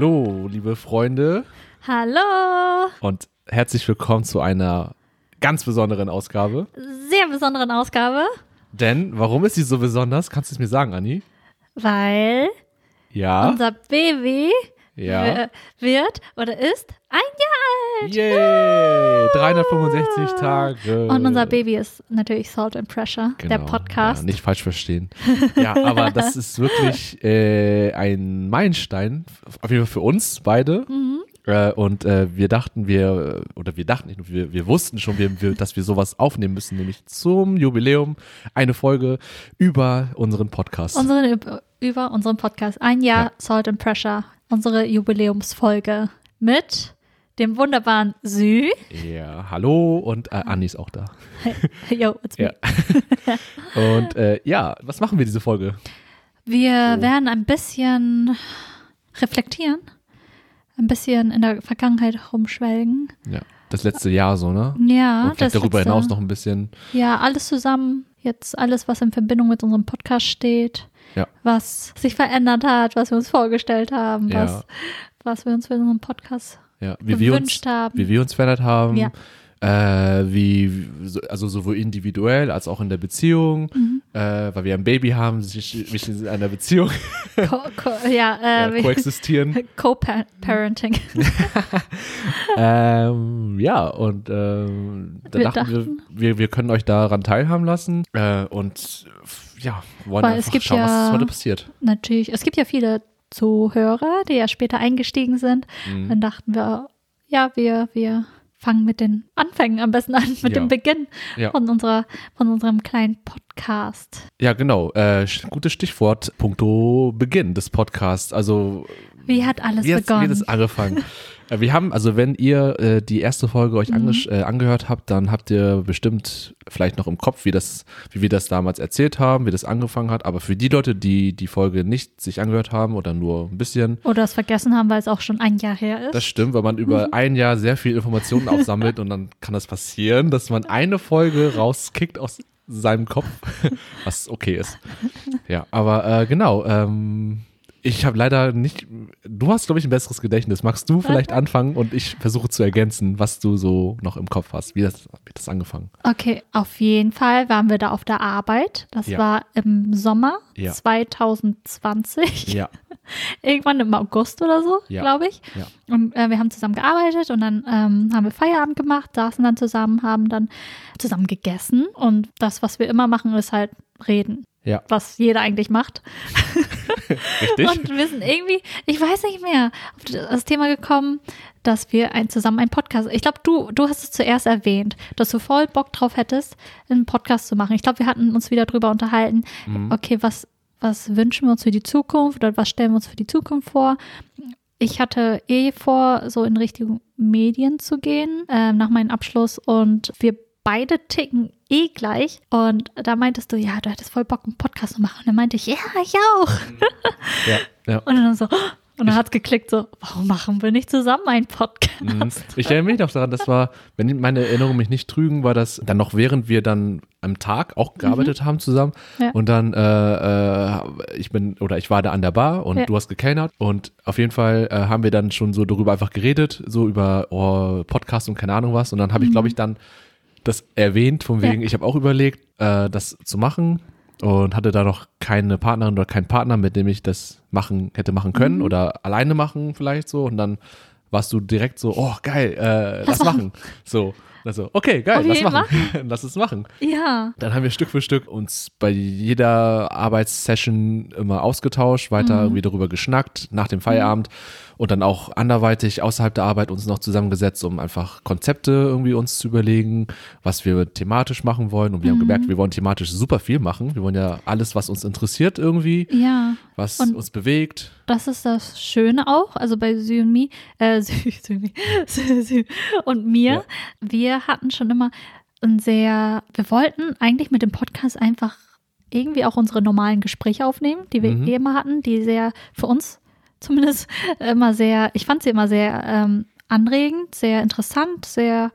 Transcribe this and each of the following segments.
Hallo, liebe Freunde Hallo! und herzlich willkommen zu einer ganz besonderen Ausgabe. Sehr besonderen Ausgabe, Denn, warum ist sie so besonders? Kannst du es mir sagen, Anni? weil Ja. unser Baby ja. wi- wird oder ist ein Jahr alt. Yay! 365 Tage. Und unser Baby ist natürlich Salt and Pressure, der Genau. Podcast. Ja, nicht falsch verstehen. ja, aber das ist wirklich äh, ein Meilenstein, auf jeden Fall für uns beide. Mhm. Äh, und äh, wir dachten, wir, oder wir dachten nicht wir, wir wussten schon, wir, wir, dass wir sowas aufnehmen müssen, nämlich zum Jubiläum eine Folge über unseren Podcast. Unseren, über, über unseren Podcast. Ein Jahr Ja. Salt and Pressure. Unsere Jubiläumsfolge mit dem wunderbaren Sü. ja, hallo und äh, Anni ist auch da. Yo, it's me. Ja. und äh, ja, was machen wir diese Folge? Wir So. werden ein bisschen reflektieren, ein bisschen in der Vergangenheit rumschwelgen. Ja, das letzte Jahr so, ne? Ja, und vielleicht darüber letzte- hinaus noch ein bisschen. Ja, alles zusammen. Jetzt alles, was in Verbindung mit unserem Podcast steht. Ja. Was sich verändert hat, was wir uns vorgestellt haben, Ja. was, was wir uns für unseren Podcast Ja, wie wir uns, haben. wie wir uns verändert haben, Ja. äh, wie, wie- so- also sowohl individuell als auch in der Beziehung, Mhm. äh, weil wir ein Baby haben, wir sind in einer Beziehung Co co ja, äh, koexistieren. Co-Parenting. ähm, ja, und ähm, da Wir dachten, wir, dachten- wir, wir können euch daran teilhaben lassen äh, und ja, wollen Weil es einfach gibt schauen, was ja- heute passiert. Natürlich, es gibt ja viele Zuhörer, die ja später eingestiegen sind. Mhm. Dann dachten wir, ja, wir, wir fangen mit den Anfängen am besten an, mit Ja. dem Beginn Ja. von, unserer, von unserem kleinen Podcast. Ja, genau. Äh, gutes Stichwort, punkto Beginn des Podcasts. Also Wie hat alles wie, hat's- wie begonnen? hat es angefangen? Äh, Wir haben, also wenn ihr äh, die erste Folge euch Mhm. äh, angehört habt, dann habt ihr bestimmt vielleicht noch im Kopf, wie das, wie wir das damals erzählt haben, wie das angefangen hat. Aber für die Leute, die die Folge nicht sich angehört haben oder nur ein bisschen, Oder es vergessen haben, weil es auch schon ein Jahr her ist. das stimmt, weil man über ein Jahr sehr viel Informationen aufsammelt und dann kann das passieren, dass man eine Folge rauskickt aus seinem Kopf, was okay ist. Ja, aber äh, genau, ähm, ich habe leider nicht, du hast, glaube ich, ein besseres Gedächtnis. Magst du vielleicht anfangen und ich versuche zu ergänzen, was du so noch im Kopf hast? Wie das, wie das angefangen? Okay, auf jeden Fall waren wir da auf der Arbeit. Das Ja. war im Sommer Ja. 2020. Ja, Irgendwann im August oder so, Ja. glaube ich. ja, Und äh, wir haben zusammen gearbeitet und dann ähm, haben wir Feierabend gemacht, saßen dann zusammen, haben dann zusammen gegessen. Und das, was wir immer machen, ist halt reden. Ja, Was jeder eigentlich macht. richtig. Und wir sind irgendwie, ich weiß nicht mehr, auf das Thema gekommen, dass wir ein, zusammen einen Podcast, ich glaube, du, du hast es zuerst erwähnt, dass du voll Bock drauf hättest, einen Podcast zu machen. Ich glaube, wir hatten uns wieder drüber unterhalten, Mhm. okay, was, was wünschen wir uns für die Zukunft oder was stellen wir uns für die Zukunft vor? Ich hatte eh vor, so in Richtung Medien zu gehen, ähm, nach meinem Abschluss und wir beide ticken eh gleich. Und da meintest du, ja, du hättest voll Bock, einen Podcast zu machen. Und dann meinte ich, ja, ich auch. Ja, ja. Und dann so, und dann hat es geklickt, so, warum machen wir nicht zusammen einen Podcast? Mhm. Ich erinnere mich noch daran, das war, wenn meine Erinnerungen mich nicht trügen, war das dann noch während wir dann am Tag auch gearbeitet haben zusammen. Mhm. Ja. Und dann, äh, äh, ich bin, oder ich war da an der Bar und Ja. du hast gekellnert. Und auf jeden Fall äh, haben wir dann schon so darüber einfach geredet, so über oh, Podcast und keine Ahnung was. Und dann habe ich, glaube ich, dann das erwähnt, von Mhm. Ja. wegen, ich habe auch überlegt, äh, das zu machen. Und hatte da noch keine Partnerin oder keinen Partner, mit dem ich das machen hätte machen können Mhm. oder alleine machen vielleicht so. Und dann warst du direkt so, oh geil, äh, lass, machen. machen. So, also, okay, geil, Okay, lass machen. lass es machen. Ja. Dann haben wir Stück für Stück uns bei jeder Arbeitssession immer ausgetauscht, weiter irgendwie darüber geschnackt nach dem Feierabend und dann auch anderweitig außerhalb der Arbeit uns noch zusammengesetzt, um einfach Konzepte irgendwie uns zu überlegen, was wir thematisch machen wollen. Und wir haben gemerkt, wir wollen thematisch super viel machen. Wir wollen ja alles, was uns interessiert irgendwie, Ja, was Und- uns bewegt. das ist das Schöne auch, also bei Sü und mir, äh, Sü, Sü, Sü und mir, Ja. wir hatten schon immer ein sehr, wir wollten eigentlich mit dem Podcast einfach irgendwie auch unsere normalen Gespräche aufnehmen, die wir Mhm. eh immer hatten, die sehr für uns zumindest immer sehr, ich fand sie immer sehr ähm, anregend, sehr interessant, sehr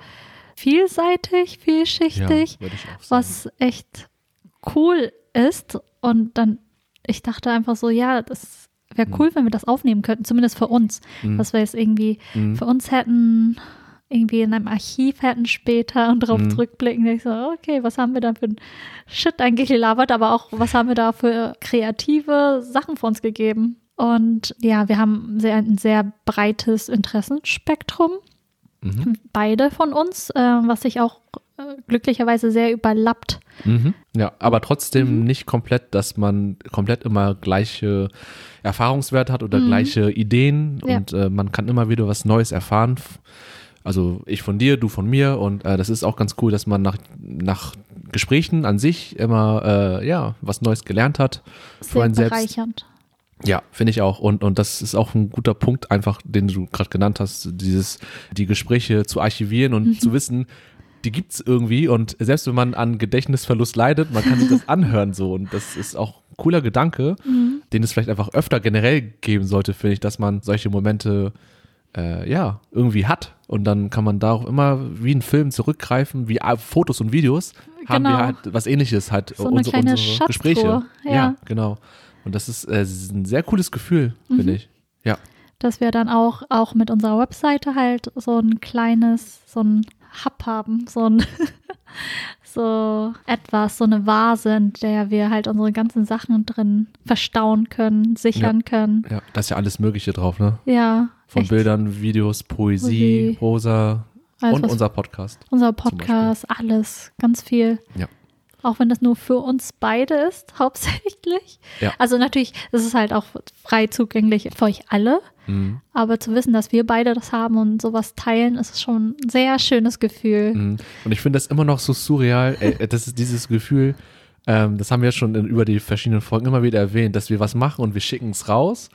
vielseitig, vielschichtig, sagen. was echt cool ist. Und dann, ich dachte einfach so, ja, das wäre cool, wenn wir das aufnehmen könnten, zumindest für uns. Mhm. Dass wir es irgendwie Mhm. für uns hätten, irgendwie in einem Archiv hätten später und darauf Mhm. zurückblicken. Ich so, okay, was haben wir da für ein Shit eigentlich gelabert, aber auch, was haben wir da für kreative Sachen von uns gegeben? Und ja, wir haben sehr, ein sehr breites Interessenspektrum, Mhm. beide von uns, äh, was sich auch äh, glücklicherweise sehr überlappt. Mhm. Ja, aber trotzdem Mhm. nicht komplett, dass man komplett immer gleiche Erfahrungswerte hat oder Mhm. gleiche Ideen Ja. und äh, man kann immer wieder was Neues erfahren. Also ich von dir, du von mir und äh, das ist auch ganz cool, dass man nach, nach Gesprächen an sich immer äh, ja was Neues gelernt hat. Für Sehr einen selbst. Ja, finde ich auch. Und, und das ist auch ein guter Punkt, einfach, den du gerade genannt hast, dieses, die Gespräche zu archivieren und Mhm. zu wissen, die gibt's irgendwie. Und selbst wenn man an Gedächtnisverlust leidet, man kann sich das anhören so. Und das ist auch ein cooler Gedanke, Mhm. den es vielleicht einfach öfter generell geben sollte, finde ich, dass man solche Momente äh, ja, irgendwie hat. Und dann kann man darauf immer wie ein Film zurückgreifen, wie äh, Fotos und Videos haben wir Genau. halt was ähnliches, halt So eine kleine unsere Gespräche. Ja. ja, genau. Und das ist, äh, ein sehr cooles Gefühl, Mhm. finde ich. Ja. dass wir dann auch, auch mit unserer Webseite halt so ein kleines, so ein Hub haben, so ein, so etwas, so eine Vase, in der wir halt unsere ganzen Sachen drin verstauen können, sichern können. Ja, da ist ja alles Mögliche drauf, ne? Ja. Von echt. Bildern, Videos, Poesie, Poesie. Prosa Alles, und unser Podcast. Unser Podcast, alles, ganz viel. Ja. Auch wenn das nur für uns beide ist, hauptsächlich. Ja. Also natürlich, es ist halt auch frei zugänglich für euch alle. Mhm. Aber zu wissen, dass wir beide das haben und sowas teilen, ist schon ein sehr schönes Gefühl. Mhm. Und ich finde das immer noch so surreal. Ey, das ist dieses Gefühl, ähm, das haben wir schon in, über die verschiedenen Folgen immer wieder erwähnt, dass wir was machen und wir schicken es raus.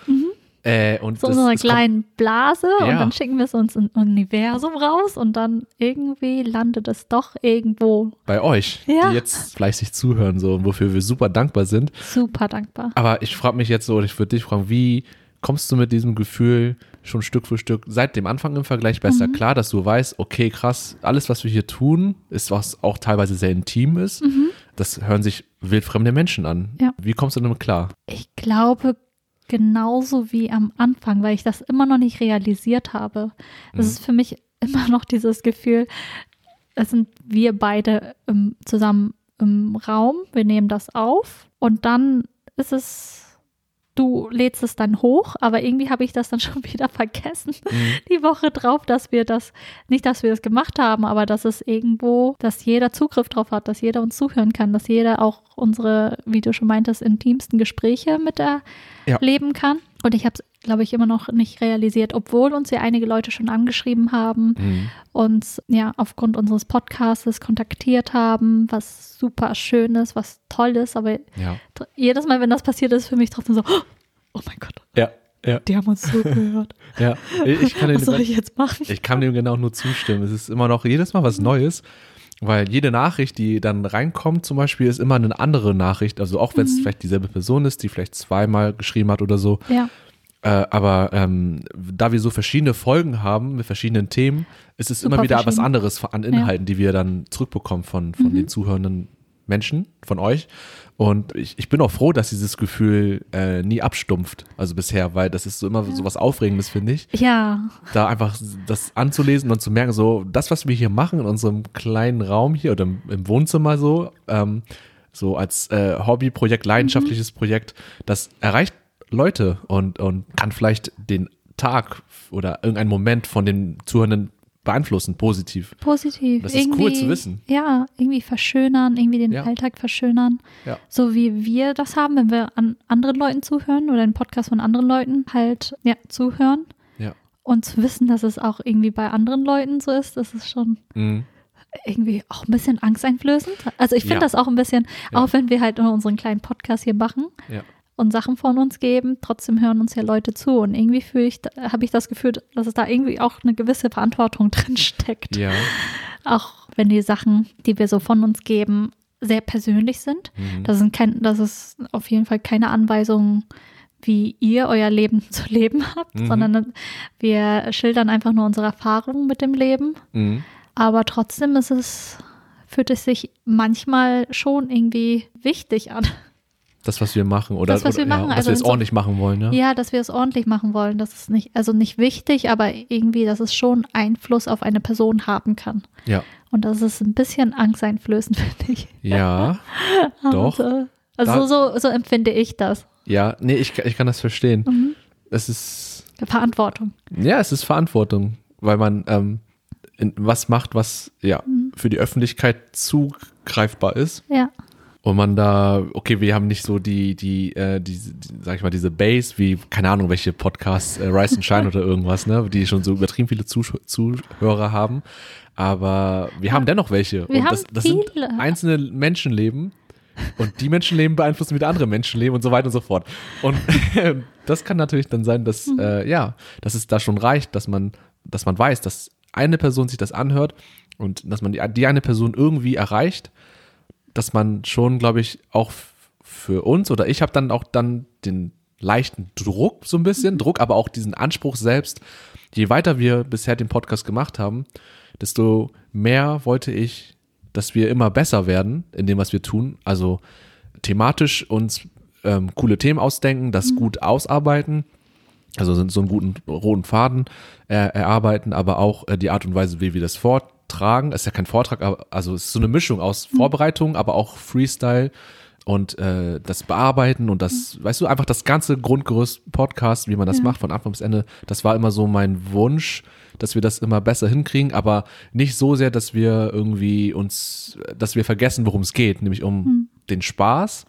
Äh, und So in es kommt- kleinen Blase und Ja. dann schicken wir es uns im Universum raus und dann irgendwie landet es doch irgendwo. bei euch, Ja. die jetzt fleißig zuhören, so und wofür wir super dankbar sind. Super dankbar. Aber ich frage mich jetzt so, oder ich würde dich fragen, wie kommst du mit diesem Gefühl schon Stück für Stück seit dem Anfang im Vergleich besser Mhm. klar, dass du weißt, okay, krass, alles, was wir hier tun, ist was auch teilweise sehr intim ist. Das hören sich wildfremde Menschen an. Mhm. Ja. Wie kommst du damit klar? Ich glaube genauso wie am Anfang, weil ich das immer noch nicht realisiert habe. Es Mhm. ist für mich immer noch dieses Gefühl, es sind wir beide im, zusammen im Raum, wir nehmen das auf und dann ist es, du lädst es dann hoch, aber irgendwie habe ich das dann schon wieder vergessen, die Woche drauf, dass wir das, nicht, dass wir das gemacht haben, aber dass es irgendwo, dass jeder Zugriff drauf hat, dass jeder uns zuhören kann, dass jeder auch unsere, wie du schon meintest, intimsten Gespräche mit Ja. erleben kann. Und ich habe es, glaube ich, immer noch nicht realisiert, obwohl uns ja einige Leute schon angeschrieben haben, Mhm. uns ja aufgrund unseres Podcasts kontaktiert haben, was super schön ist, was toll ist, aber Ja. jedes Mal, wenn das passiert ist, für mich trotzdem so, oh mein Gott, Ja. Ja. die haben uns zugehört. ja. Ich kann, Was soll ich jetzt machen? ich kann dem genau nur zustimmen. Es ist immer noch jedes Mal was Neues. Weil jede Nachricht, die dann reinkommt, zum Beispiel, ist immer eine andere Nachricht. Also auch wenn es vielleicht dieselbe Person ist, die vielleicht zweimal geschrieben hat oder so. Ja, Äh, aber ähm, da wir so verschiedene Folgen haben mit verschiedenen Themen, ist es Super immer wieder was anderes an Inhalten, die wir dann zurückbekommen von, von den zuhörenden Menschen, von euch. Und ich, ich bin auch froh, dass dieses Gefühl äh, nie abstumpft, also bisher, weil das ist so immer so was Aufregendes, finde ich, ja, da einfach das anzulesen und zu merken, so das, was wir hier machen in unserem kleinen Raum hier oder im, im Wohnzimmer so, ähm, so als äh, Hobbyprojekt, leidenschaftliches Projekt, das erreicht Leute und, und kann vielleicht den Tag oder irgendeinen Moment von den Zuhörenden beeinflussen, positiv. positiv. Das ist cool irgendwie, zu wissen. Ja, irgendwie verschönern, irgendwie den Ja. Alltag verschönern. Ja. So wie wir das haben, wenn wir an anderen Leuten zuhören oder den Podcast von anderen Leuten halt ja, zuhören. Ja. Und zu wissen, dass es auch irgendwie bei anderen Leuten so ist, das ist schon Mhm. irgendwie auch ein bisschen angsteinflößend. Also ich finde Ja. das auch ein bisschen, Ja. auch wenn wir halt nur unseren kleinen Podcast hier machen Ja. Und Sachen von uns geben, trotzdem hören uns ja Leute zu. Und irgendwie fühle ich, habe ich das Gefühl, dass es da irgendwie auch eine gewisse Verantwortung drin steckt. Ja. Auch wenn die Sachen, die wir so von uns geben, sehr persönlich sind. Mhm. Das sind kein, das ist auf jeden Fall keine Anweisung, wie ihr euer Leben zu leben habt, Mhm. sondern wir schildern einfach nur unsere Erfahrungen mit dem Leben. Mhm. Aber trotzdem ist es, fühlt es sich manchmal schon irgendwie wichtig an. Das, was wir machen. Oder, Das, was wir oder, machen, Ja, dass also wir es ordentlich machen wollen, ne? Ja, dass wir es ordentlich machen wollen. Das ist nicht, also nicht wichtig, aber irgendwie, dass es schon Einfluss auf eine Person haben kann. Ja. Und das ist ein bisschen angsteinflößend, finde ich. Ja, doch. Also, also Da- so, so empfinde ich das. Ja, nee, ich, ich kann das verstehen. Mhm. Es ist, Verantwortung. ja, es ist Verantwortung, weil man ähm, was macht, was ja Mhm. für die Öffentlichkeit zugreifbar ist. Ja. Und man da, okay, wir haben nicht so die, die, äh, die, die sag ich mal, diese Base, wie, keine Ahnung, welche Podcasts, äh, Rise and Shine oder irgendwas, ne, die schon so übertrieben viele Zusch Zuhörer haben. Aber wir haben dennoch welche. Wir und das, das sind viele. einzelne Menschenleben. Und die Menschenleben beeinflussen wieder andere Menschenleben und so weiter und so fort. Und das kann natürlich dann sein, dass, Mhm. äh, ja, dass es da schon reicht, dass man, dass man weiß, dass eine Person sich das anhört und dass man die, die eine Person irgendwie erreicht dass man schon, glaube ich, auch für uns oder ich habe dann auch dann den leichten Druck, so ein bisschen, Druck, aber auch diesen Anspruch selbst. Je weiter wir bisher den Podcast gemacht haben, desto mehr wollte ich, dass wir immer besser werden in dem, was wir tun. Also thematisch uns ähm, coole Themen ausdenken, das gut ausarbeiten, also so einen guten roten Faden äh, erarbeiten, aber auch äh, die Art und Weise, wie wir das vortragen. Es ist ja kein Vortrag, aber, also es ist so eine Mischung aus Vorbereitung, aber auch Freestyle und äh, das Bearbeiten und das, weißt du, einfach das ganze Grundgerüst Podcast, wie man das Ja. macht von Anfang bis Ende, das war immer so mein Wunsch, dass wir das immer besser hinkriegen, aber nicht so sehr, dass wir irgendwie uns, dass wir vergessen, worum es geht, nämlich um den Spaß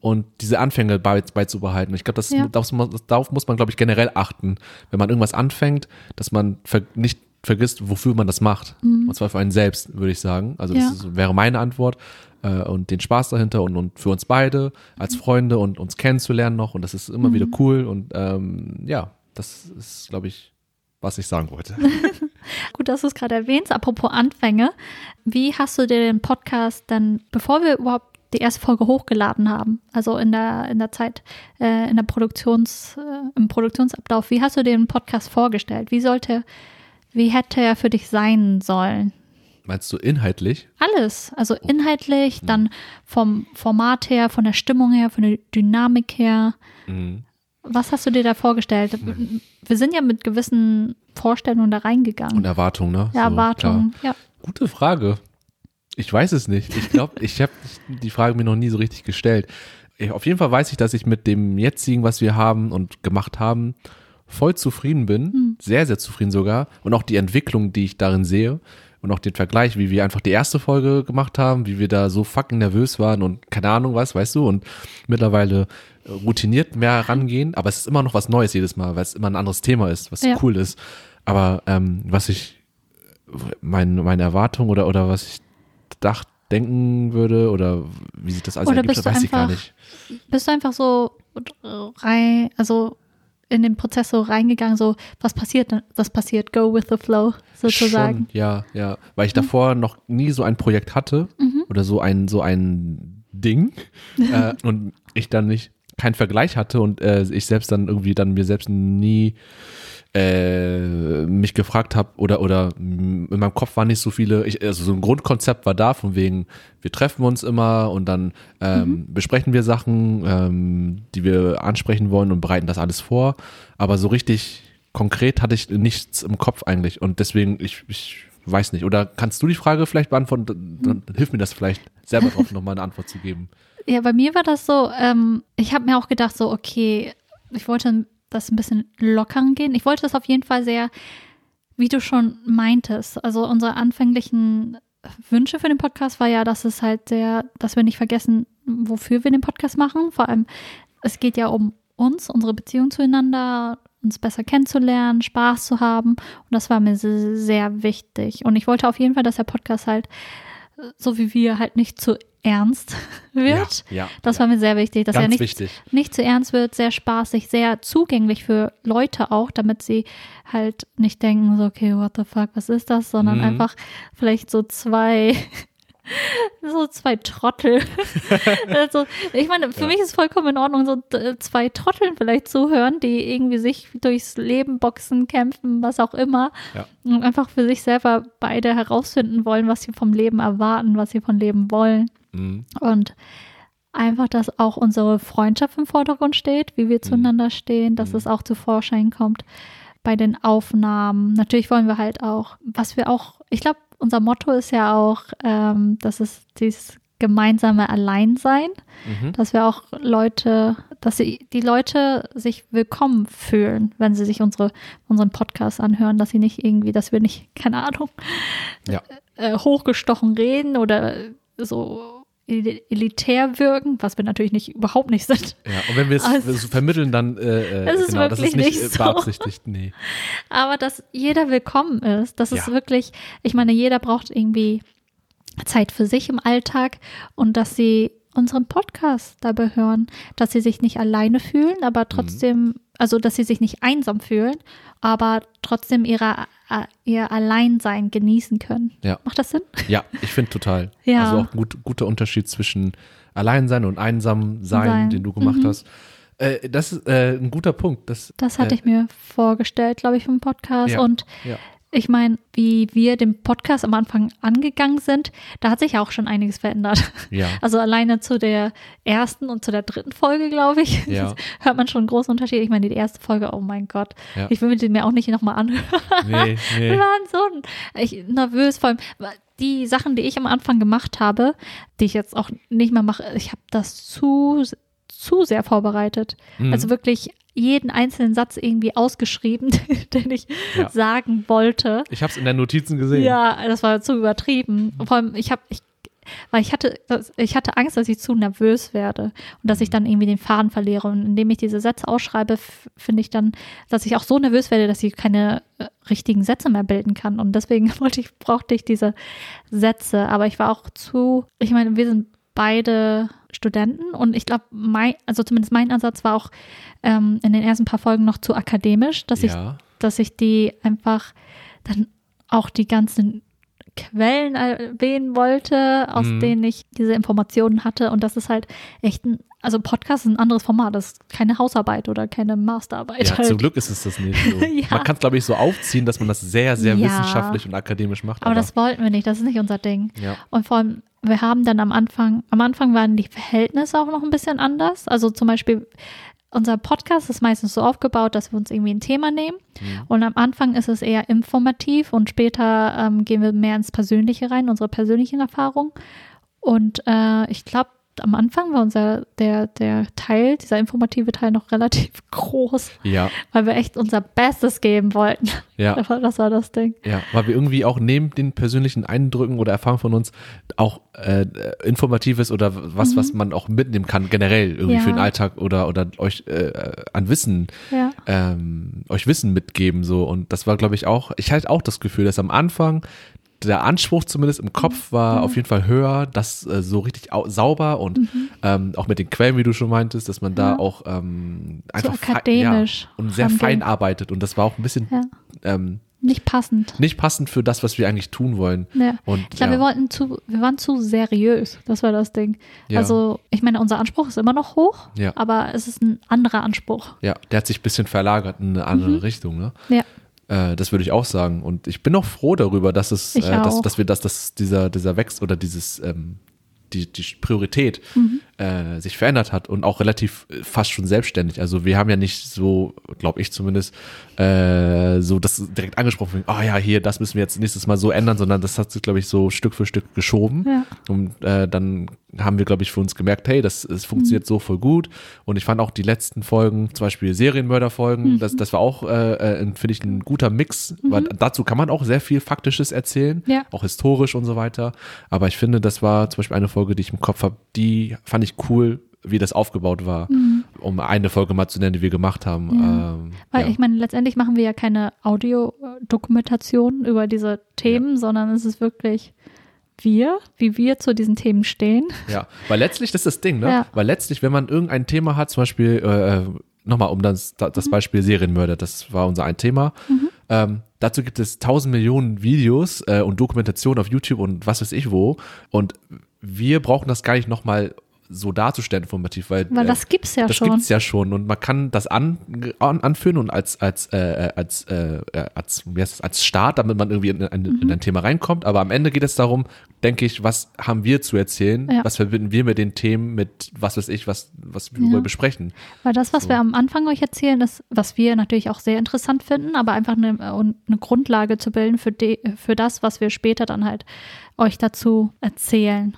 und diese Anfänge bei, beizubehalten. Ich glaube, das, Ja. darauf, muss- darauf muss man, glaube ich, generell achten, wenn man irgendwas anfängt, dass man nicht vergisst, wofür man das macht. Und zwar für einen selbst, würde ich sagen. Also das Ja. ist, wäre meine Antwort. Äh, und den Spaß dahinter und, und für uns beide als Freunde und uns kennenzulernen noch. Und das ist immer wieder cool. Und ähm, ja, das ist, glaube ich, was ich sagen wollte. Gut, dass du es gerade erwähnst. Apropos Anfänge. Wie hast du dir den Podcast dann, bevor wir überhaupt die erste Folge hochgeladen haben, also in der, in der Zeit, äh, in der Produktions, äh, im Produktionsablauf, wie hast du dir den Podcast vorgestellt? Wie sollte, wie hätte er für dich sein sollen? Meinst du inhaltlich? Alles, also inhaltlich, dann vom Format her, von der Stimmung her, von der Dynamik her. Mhm. Was hast du dir da vorgestellt? Wir sind ja mit gewissen Vorstellungen da reingegangen. Und Erwartung, ne? ja, So. Erwartungen. Ja. Gute Frage. Ich weiß es nicht. Ich glaube, ich habe die Frage mir noch nie so richtig gestellt. Ich, auf jeden Fall weiß ich, dass ich mit dem jetzigen, was wir haben und gemacht haben, voll zufrieden bin. Sehr, sehr zufrieden sogar. Und auch die Entwicklung, die ich darin sehe. Und auch den Vergleich, wie wir einfach die erste Folge gemacht haben, wie wir da so fucking nervös waren und keine Ahnung was, weißt du, und mittlerweile äh, routiniert mehr rangehen, aber es ist immer noch was Neues jedes Mal, weil es immer ein anderes Thema ist, was Ja. cool ist. Aber ähm, was ich mein, meine Erwartung oder, oder was ich dacht, denken würde oder wie sich das alles Oder ergibt, bist du weiß ich gar einfach- nicht. Bist du einfach so rein, also in den Prozess so reingegangen, so was passiert, das passiert, go with the flow, sozusagen. Schon, ja, ja. Weil ich davor noch nie so ein Projekt hatte Mhm. oder so ein, so ein Ding äh, und ich dann nicht keinen Vergleich hatte und äh, ich selbst dann irgendwie dann mir selbst nie äh, mich gefragt habe oder oder in meinem Kopf waren nicht so viele, ich, also so ein Grundkonzept war da, von wegen, wir treffen uns immer und dann ähm, besprechen wir Sachen, ähm, die wir ansprechen wollen und bereiten das alles vor. Aber so richtig konkret hatte ich nichts im Kopf eigentlich und deswegen, ich, ich weiß nicht. Oder kannst du die Frage vielleicht beantworten? Dann, dann hilft mir das vielleicht selber drauf nochmal eine Antwort zu geben. Ja, bei mir war das so, ähm, ich habe mir auch gedacht, so, okay, ich wollte das ein bisschen lockern gehen. Ich wollte das auf jeden Fall sehr, wie du schon meintest, also unsere anfänglichen Wünsche für den Podcast war ja, dass es halt sehr, dass wir nicht vergessen, wofür wir den Podcast machen. Vor allem, es geht ja um uns, unsere Beziehung zueinander, uns besser kennenzulernen, Spaß zu haben. Und das war mir se- sehr wichtig. Und ich wollte auf jeden Fall, dass der Podcast halt, so wie wir, halt nicht zu ernst wird. Ja, ja. Das war mir sehr wichtig, dass er nicht, wichtig. nicht zu ernst wird, sehr spaßig, sehr zugänglich für Leute auch, damit sie halt nicht denken, so, okay, what the fuck, was ist das, sondern Mhm. einfach vielleicht so zwei, so zwei Trottel. also, ich meine, für Ja. mich ist vollkommen in Ordnung, so d- zwei Trotteln vielleicht zuhören, die irgendwie sich durchs Leben boxen, kämpfen, was auch immer. Ja. Und einfach für sich selber beide herausfinden wollen, was sie vom Leben erwarten, was sie vom Leben wollen. Mhm. Und einfach, dass auch unsere Freundschaft im Vordergrund steht, wie wir Mhm. zueinander stehen, dass es auch zu Vorschein kommt bei den Aufnahmen. Natürlich wollen wir halt auch, was wir auch, ich glaube, unser Motto ist ja auch, ähm, dass es dieses gemeinsame Alleinsein, Mhm. dass wir auch Leute, dass sie, die Leute sich willkommen fühlen, wenn sie sich unsere, unseren Podcast anhören, dass sie nicht irgendwie, dass wir nicht, keine Ahnung, Ja. äh, hochgestochen reden oder so elitär wirken, was wir natürlich nicht überhaupt nicht sind. Ja, und wenn wir es Also- so vermitteln, dann äh, äh, Es ist genau, das ist nicht, nicht äh, so. beabsichtigt. Nee. Aber dass jeder willkommen ist, das ist Ja. wirklich, ich meine, jeder braucht irgendwie Zeit für sich im Alltag und dass sie unseren Podcast dabei hören, dass sie sich nicht alleine fühlen, Mhm. aber trotzdem, also dass sie sich nicht einsam fühlen, aber trotzdem ihre, äh, ihr Alleinsein genießen können. Ja. Macht das Sinn? Ja, ich finde total. Ja. Also auch ein gut, guter Unterschied zwischen Alleinsein und Einsam sein, Sein. den du gemacht Mhm. hast. Äh, das ist äh, ein guter Punkt. Das, Das hatte äh, ich mir vorgestellt, glaube ich, vom Podcast. Ja. Und Ja. Ich meine, wie wir den Podcast am Anfang angegangen sind, da hat sich auch schon einiges verändert. Ja. Also alleine zu der ersten und zu der dritten Folge, glaube ich, Ja. hört man schon einen großen Unterschied. Ich meine, die erste Folge, oh mein Gott, Ja. ich will mir die mir auch nicht nochmal anhören. Nee, Wir nee. waren so ich, nervös, vor allem die Sachen, die ich am Anfang gemacht habe, die ich jetzt auch nicht mehr mache, ich habe das zu, zu sehr vorbereitet. Mhm. Also wirklich jeden einzelnen Satz irgendwie ausgeschrieben, den ich Ja. sagen wollte. Ich habe es in den Notizen gesehen. Ja, das war zu übertrieben. Vor allem, ich habe, ich, weil ich hatte, ich hatte Angst, dass ich zu nervös werde und dass ich dann irgendwie den Faden verliere. Und indem ich diese Sätze ausschreibe, finde ich dann, dass ich auch so nervös werde, dass ich keine äh, richtigen Sätze mehr bilden kann. Und deswegen wollte ich, brauchte ich diese Sätze. Aber ich war auch zu, ich meine, wir sind beide Studenten und ich glaube, mein, also zumindest mein Ansatz war auch ähm, in den ersten paar Folgen noch zu akademisch, dass ich ja. dass ich die einfach dann auch die ganzen Quellen erwähnen wollte, aus Mhm. denen ich diese Informationen hatte. Und das ist halt echt ein, also Podcast ist ein anderes Format, das ist keine Hausarbeit oder keine Masterarbeit. Ja, halt. zum Glück ist es das nicht so. Ja. Man kann es, glaube ich, so aufziehen, dass man das sehr, sehr Ja. wissenschaftlich und akademisch macht. Aber das wollten wir nicht, das ist nicht unser Ding. ja. Und vor allem, wir haben dann am Anfang, am Anfang waren die Verhältnisse auch noch ein bisschen anders. Also zum Beispiel, unser Podcast ist meistens so aufgebaut, dass wir uns irgendwie ein Thema nehmen. Mhm. Und am Anfang ist es eher informativ und später ähm, gehen wir mehr ins Persönliche rein, unsere persönlichen Erfahrungen. Und äh, ich glaube, am Anfang war unser der, der Teil, dieser informative Teil noch relativ groß, ja, weil wir echt unser Bestes geben wollten. ja. Das war- Das war das Ding. Ja, weil wir irgendwie auch neben den persönlichen Eindrücken oder Erfahrungen von uns auch äh, Informatives oder was, was man auch mitnehmen kann, generell irgendwie Mhm. Ja. für den Alltag oder, oder euch äh, an Wissen, Ja. ähm, euch Wissen mitgeben. so Und das war, glaube ich, auch, ich hatte auch das Gefühl, dass am Anfang der Anspruch zumindest im Kopf war Mhm. auf jeden Fall höher, das äh, so richtig au sauber und ähm, auch mit den Quellen, wie du schon meintest, dass man da Ja. auch ähm, einfach fei- akademisch ja, und sehr fein arbeitet und das war auch ein bisschen Ja. ähm, Nicht passend. nicht passend für das, was wir eigentlich tun wollen. Ja. Und Ich glaube, ja, wir wollten zu, wir waren zu seriös. Das war das Ding. Ja. Also, ich meine, unser Anspruch ist immer noch hoch, aber es ist ein anderer Anspruch. ja, der hat sich ein bisschen verlagert in eine andere Mhm. Richtung. Ne? Ja. Äh, das würde ich auch sagen. Und ich bin auch froh darüber, dass es, äh, dass, dass wir, dass das dieser dieser Wechsel oder dieses ähm, die, die Priorität Mhm. äh, sich verändert hat und auch relativ äh, fast schon selbstständig. Also wir haben ja nicht so, glaube ich zumindest, äh, so das direkt angesprochen, ah ja, hier, das müssen wir jetzt nächstes Mal so ändern, sondern das hat sich, glaube ich, so Stück für Stück geschoben. Ja. Und äh, dann haben wir, glaube ich, für uns gemerkt, hey, das, es funktioniert so voll gut. Und ich fand auch die letzten Folgen, zum Beispiel Serienmörderfolgen, das, das war auch, äh, äh, finde ich, ein guter Mix, weil dazu kann man auch sehr viel Faktisches erzählen, Ja. auch historisch und so weiter. Aber ich finde, das war zum Beispiel eine Folge, die ich im Kopf habe, die fand ich cool, wie das aufgebaut war, um eine Folge mal zu nennen, die wir gemacht haben. Ähm, Weil ja. ich meine, letztendlich machen wir ja keine Audiodokumentation über diese Themen, sondern es ist wirklich wir, wie wir zu diesen Themen stehen. Ja, weil letztlich, das ist das Ding, ne? Ja. Weil letztlich, wenn man irgendein Thema hat, zum Beispiel, äh, nochmal um das, das Beispiel Serienmörder, das war unser ein Thema. Ähm, dazu gibt es tausend Millionen Videos äh, und Dokumentationen auf YouTube und was weiß ich wo. Und wir brauchen das gar nicht nochmal so darzustellen informativ, weil, Weil äh, das gibt's ja das schon. gibt's ja schon und man kann das an, an, anführen und als als äh, als äh, äh, als wie heißt das, als Start, damit man irgendwie in, ein- Mhm. in ein Thema reinkommt. Aber am Ende geht es darum, denke ich, was haben wir zu erzählen? Ja. Was verbinden wir mit den Themen, mit was weiß ich, was was wir Ja. besprechen? Weil das, was So. wir am Anfang euch erzählen, ist, was wir natürlich auch sehr interessant finden, aber einfach eine, eine Grundlage zu bilden für, die, für das, was wir später dann halt euch dazu erzählen.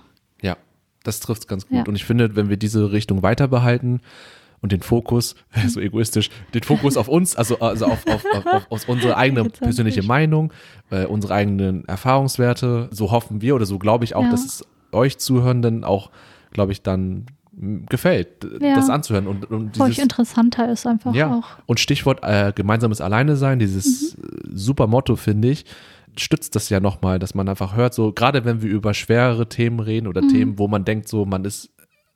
Das trifft ganz gut. Ja. Und ich finde, wenn wir diese Richtung weiter behalten und den Fokus, so egoistisch, den Fokus auf uns, also, also auf, auf, auf, auf, unsere eigene persönliche. Meinung, äh, unsere eigenen Erfahrungswerte, so hoffen wir oder so glaube ich auch, Ja. dass es euch Zuhörenden auch, glaube ich, dann gefällt, Ja. das anzuhören. Und, und Für euch dieses, interessanter ist einfach ja, auch. und Stichwort äh, gemeinsames Alleine sein, dieses Mhm. super Motto, finde ich, stützt das ja nochmal, dass man einfach hört, so gerade wenn wir über schwerere Themen reden Mhm. oder Themen, wo man denkt, so man ist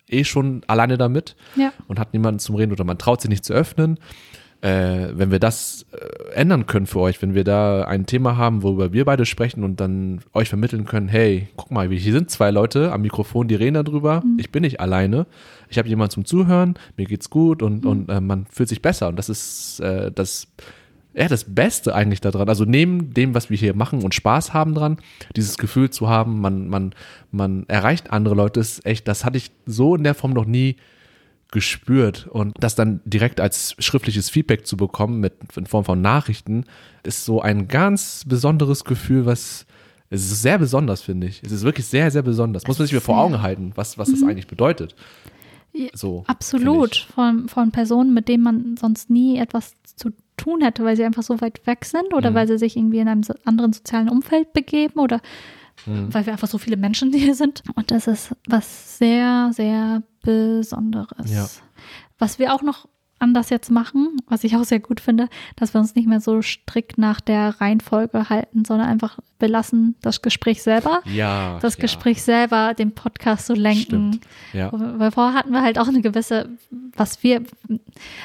eh schon alleine damit Ja. und hat niemanden zum Reden oder man traut sich nicht zu öffnen. Äh, wenn wir das äh, ändern können für euch, wenn wir da ein Thema haben, worüber wir beide sprechen und dann euch vermitteln können, hey, guck mal, hier sind zwei Leute am Mikrofon, die reden darüber, ich bin nicht alleine, ich habe jemanden zum Zuhören, mir geht's gut und, und äh, man fühlt sich besser und das ist äh, das ja, das Beste eigentlich daran, also neben dem, was wir hier machen und Spaß haben dran, dieses Gefühl zu haben, man, man, man erreicht andere Leute, ist echt, das hatte ich so in der Form noch nie gespürt und das dann direkt als schriftliches Feedback zu bekommen mit in Form von Nachrichten ist so ein ganz besonderes Gefühl, was es ist sehr besonders, finde ich. Es ist wirklich sehr, sehr besonders. Muss man sich mal vor. Augen halten, was, was das eigentlich bedeutet. So, Absolut. Von, von Personen, mit denen man sonst nie etwas zu tun hätte, weil sie einfach so weit weg sind oder Mhm. weil sie sich irgendwie in einem anderen sozialen Umfeld begeben oder Mhm. weil wir einfach so viele Menschen hier sind. Und das ist was sehr, sehr Besonderes. Ja. Was wir auch noch anders jetzt machen, was ich auch sehr gut finde, dass wir uns nicht mehr so strikt nach der Reihenfolge halten, sondern einfach wir lassen das Gespräch selber. Ja. das ja, Gespräch selber, den Podcast so lenken. Stimmt. Ja. Weil vorher hatten wir halt auch eine gewisse, was wir,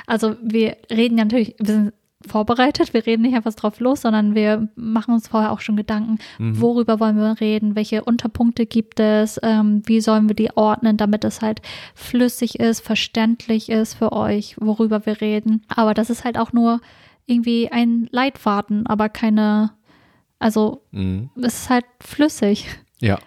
also wir reden ja natürlich, wir sind vorbereitet, wir reden nicht einfach drauf los, sondern wir machen uns vorher auch schon Gedanken, Mhm. worüber wollen wir reden, welche Unterpunkte gibt es, ähm, wie sollen wir die ordnen, damit es halt flüssig ist, verständlich ist für euch, worüber wir reden. Aber das ist halt auch nur irgendwie ein Leitfaden, aber keine, also Mhm. es ist halt flüssig. Ja,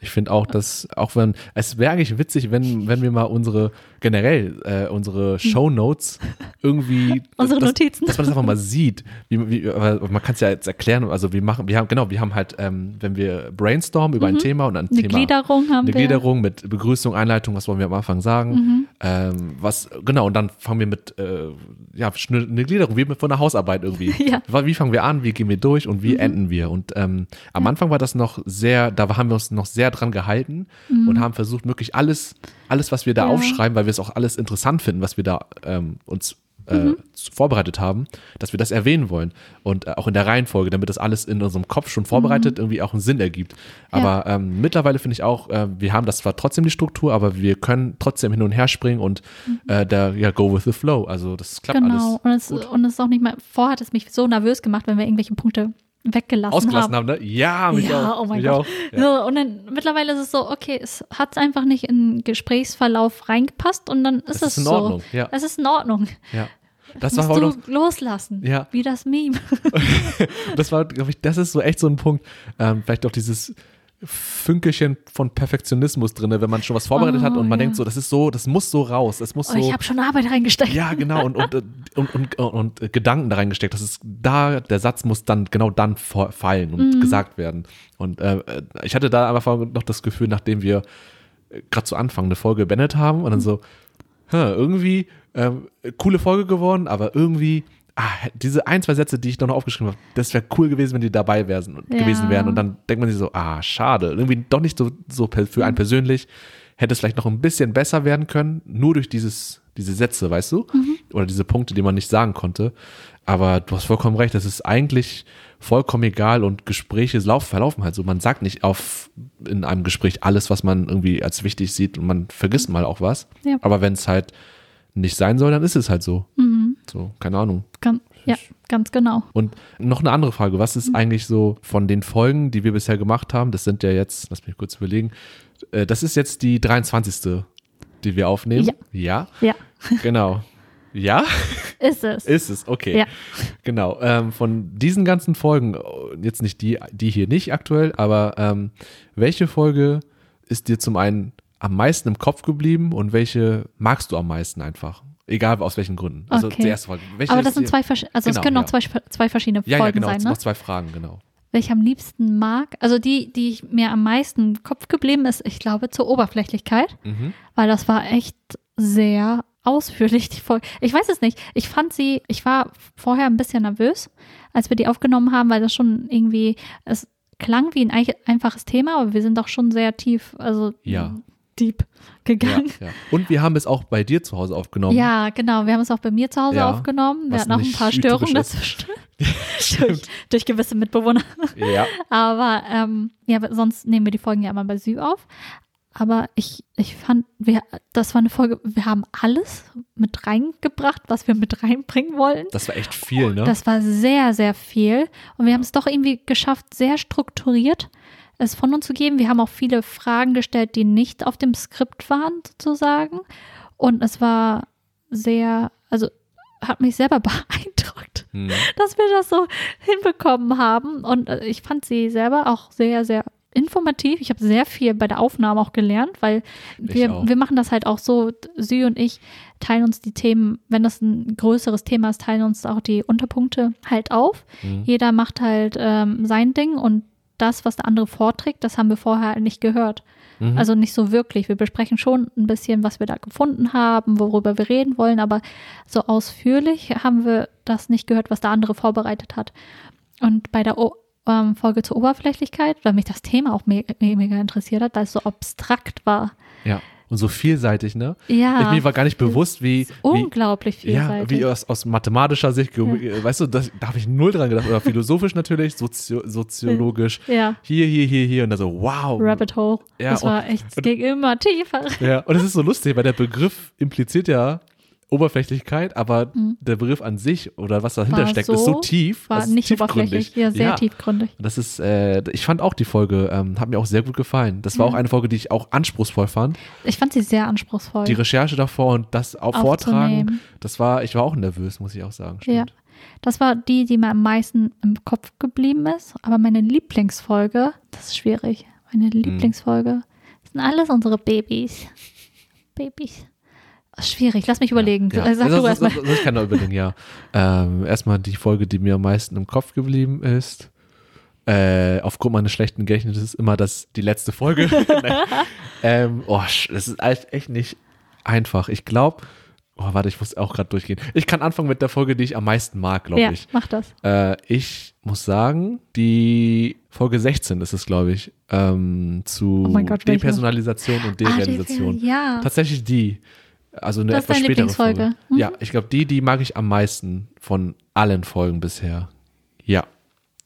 ich finde auch, dass, auch wenn, es wäre eigentlich witzig, wenn, wenn wir mal unsere, generell, äh, unsere Shownotes irgendwie. Unsere dass, Notizen. Dass man das einfach mal sieht. Wie, wie, man kann es ja jetzt erklären, also wir machen, wir haben, genau, wir haben halt, ähm, wenn wir brainstormen über ein Thema und ein Mhm. Eine Thema. Gliederung haben eine wir. Gliederung mit Begrüßung, Einleitung, was wollen wir am Anfang sagen? Mhm. Ähm, was, genau, und dann fangen wir mit, äh, ja, eine Gliederung, wie mit von einer Hausarbeit irgendwie. Ja. Mhm. Wie fangen wir an, wie gehen wir durch und wie enden wir? Und ähm, am Anfang war das noch sehr, da haben wir uns noch sehr dran gehalten und haben versucht, wirklich alles, alles, was wir da Mhm. Ja. aufschreiben, weil wir es auch alles interessant finden, was wir da ähm, uns äh, Mhm. vorbereitet haben, dass wir das erwähnen wollen. Und äh, auch in der Reihenfolge, damit das alles in unserem Kopf schon vorbereitet irgendwie auch einen Sinn ergibt. Aber ähm, mittlerweile finde ich auch, äh, wir haben das zwar trotzdem die Struktur, aber wir können trotzdem hin und her springen und äh, da ja go with the flow. Also das klappt Mhm. Genau. alles. Und es, und es ist auch nicht mal, vorher hat es mich so nervös gemacht, wenn wir irgendwelche Punkte weggelassen Ausgelassen haben. haben, ne? Ja, mich ja, auch. oh mein Gott. Ja. So, und dann mittlerweile ist es so, okay, es hat einfach nicht in den Gesprächsverlauf reingepasst und dann ist Es es, ist in so. Ordnung, ja. Es ist in Ordnung. ja. Das Das war musst auch noch, du loslassen. Ja. Wie das Meme. das war, glaube ich, das ist so echt so ein Punkt. Ähm, vielleicht auch dieses Fünkelchen von Perfektionismus drin, wenn man schon was vorbereitet Oh, hat und man ja. denkt so, das ist so, das muss so raus, das muss Oh, so. ich habe schon Arbeit reingesteckt. Ja, genau, und, und, und, und, und, und Gedanken da reingesteckt. Das ist da, der Satz muss dann genau dann fallen und gesagt werden. Und äh, ich hatte da einfach noch das Gefühl, nachdem wir gerade zu Anfang eine Folge beendet haben und dann so, hä, irgendwie ähm, coole Folge geworden, aber irgendwie, ah, diese ein, zwei Sätze, die ich noch aufgeschrieben habe, das wäre cool gewesen, wenn die dabei wären, Ja. gewesen wären. Und dann denkt man sich so, ah, schade. Irgendwie doch nicht so, so für einen persönlich. Hätte es vielleicht noch ein bisschen besser werden können, nur durch dieses, diese Sätze, weißt du? Oder diese Punkte, die man nicht sagen konnte. Aber du hast vollkommen recht, das ist eigentlich vollkommen egal und Gespräche lauf, verlaufen halt so. Man sagt nicht auf in einem Gespräch alles, was man irgendwie als wichtig sieht und man vergisst mal auch was. Ja. Aber wenn es halt nicht sein soll, dann ist es halt so. So, keine Ahnung. Gan ja, ganz genau. Und noch eine andere Frage, was Mhm. ist eigentlich so von den Folgen, die wir bisher gemacht haben, das sind ja jetzt, lass mich kurz überlegen, äh, das ist jetzt die 23. die wir aufnehmen. Ja. Ja, Ja, genau. Ja, ist es. ist es, okay. Ja. Genau. Ähm, von diesen ganzen Folgen, jetzt nicht die, die hier nicht aktuell, aber ähm, welche Folge ist dir zum einen am meisten im Kopf geblieben und welche magst du am meisten einfach? Egal aus welchen Gründen. Also Okay. die erste Folge. Welche Aber das sind zwei, versch- also es Genau, können auch ja. zwei, zwei verschiedene Ja, ja, Folgen genau. sein, es ne? noch zwei Fragen, genau. Welche am liebsten mag, also die, die ich mir am meisten im Kopf geblieben ist, ich glaube, zur Oberflächlichkeit, Mhm. weil das war echt sehr ausführlich, die Folge. Ich weiß es nicht. Ich fand sie, ich war vorher ein bisschen nervös, als wir die aufgenommen haben, weil das schon irgendwie, es klang wie ein einfaches Thema, aber wir sind auch schon sehr tief, also Ja. Deep Ja, gegangen. ja. Und wir haben es auch bei dir zu Hause aufgenommen. Ja, genau. Wir haben es auch bei mir zu Hause Ja, aufgenommen. Wir hatten auch ein paar Störungen dazwischen. durch, durch gewisse Mitbewohner. Ja. Aber ähm, ja, sonst nehmen wir die Folgen ja immer bei Sü auf. Aber ich, ich fand, wir, das war eine Folge, wir haben alles mit reingebracht, was wir mit reinbringen wollten. Das war echt viel, ne? Das war sehr, sehr viel. Und wir haben es doch irgendwie geschafft, sehr strukturiert es von uns zu geben. Wir haben auch viele Fragen gestellt, die nicht auf dem Skript waren, sozusagen. Und es war sehr, also hat mich selber beeindruckt, Hm. dass wir das so hinbekommen haben. Und äh, ich fand sie selber auch sehr, sehr informativ. Ich habe sehr viel bei der Aufnahme auch gelernt, weil Ich wir, auch. wir machen das halt auch so, Sü und ich teilen uns die Themen, wenn das ein größeres Thema ist, teilen uns auch die Unterpunkte halt auf. Mhm. Jeder macht halt ähm, sein Ding und das, was der andere vorträgt, das haben wir vorher halt nicht gehört. Mhm. Also nicht so wirklich. Wir besprechen schon ein bisschen, was wir da gefunden haben, worüber wir reden wollen, aber so ausführlich haben wir das nicht gehört, was der andere vorbereitet hat. Und bei der o ähm, Folge zur Oberflächlichkeit, weil mich das Thema auch me me mega interessiert hat, weil es so abstrakt war. ja. Und so vielseitig, ne? Ja, Ich, mir war gar nicht bewusst, wie, wie unglaublich ja, vielseitig. wie aus, aus mathematischer Sicht, Geometrie- weißt du, das, da habe ich null dran gedacht. Oder philosophisch natürlich, sozio, soziologisch, ja, hier, hier, hier, hier. Und dann so, wow. Rabbit Hole. Ja, das war und- echt, es ging immer tiefer. Ja, und es ist so lustig, weil der Begriff impliziert ja Oberflächlichkeit, aber Mhm. der Begriff an sich oder was dahinter War steckt, so- ist so tief. War das ist nicht oberflächlich, ja, sehr ja. tiefgründig. Das ist, äh, ich fand auch die Folge, ähm, hat mir auch sehr gut gefallen. Das war auch eine Folge, die ich auch anspruchsvoll fand. Ich fand sie sehr anspruchsvoll. Die Recherche davor und das auch vortragen, das war, ich war auch nervös, muss ich auch sagen. Ja. Stimmt. Das war die, die mir am meisten im Kopf geblieben ist. Aber meine Lieblingsfolge, das ist schwierig. Meine Mhm. Lieblingsfolge das sind alles unsere Babys. Babys. Schwierig, lass mich überlegen. Ja. Sag das, du erstmal. das kann ich überlegen, ja. Ähm, erstmal die Folge, die mir am meisten im Kopf geblieben ist. Äh, aufgrund meines schlechten Gedächtnisses ist immer das die letzte Folge. Ähm, oh, das ist echt nicht einfach. Ich glaube, oh, warte, ich muss auch gerade durchgehen. Ich kann anfangen mit der Folge, die ich am meisten mag, glaube Ja, ich. mach das. Äh, ich muss sagen, die Folge 16 ist es, glaube ich, ähm, zu Oh mein Gott? Depersonalisation und Ah, Derealisation. die- ja. Tatsächlich die. Also eine Das ist etwas deine spätere Lieblingsfolge. Folge. Mhm. Ja, ich glaube, die, die mag ich am meisten von allen Folgen bisher. Ja,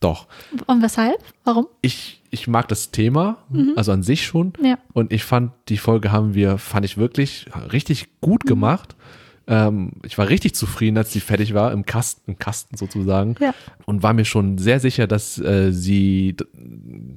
doch. Und weshalb? Warum? Ich, ich mag das Thema, also an sich schon. Ja. Und ich fand, die Folge haben wir, fand ich wirklich richtig gut Mhm. Ähm, ich war richtig zufrieden, als sie fertig war, im Kasten, im Kasten sozusagen. Ja. Und war mir schon sehr sicher, dass äh, sie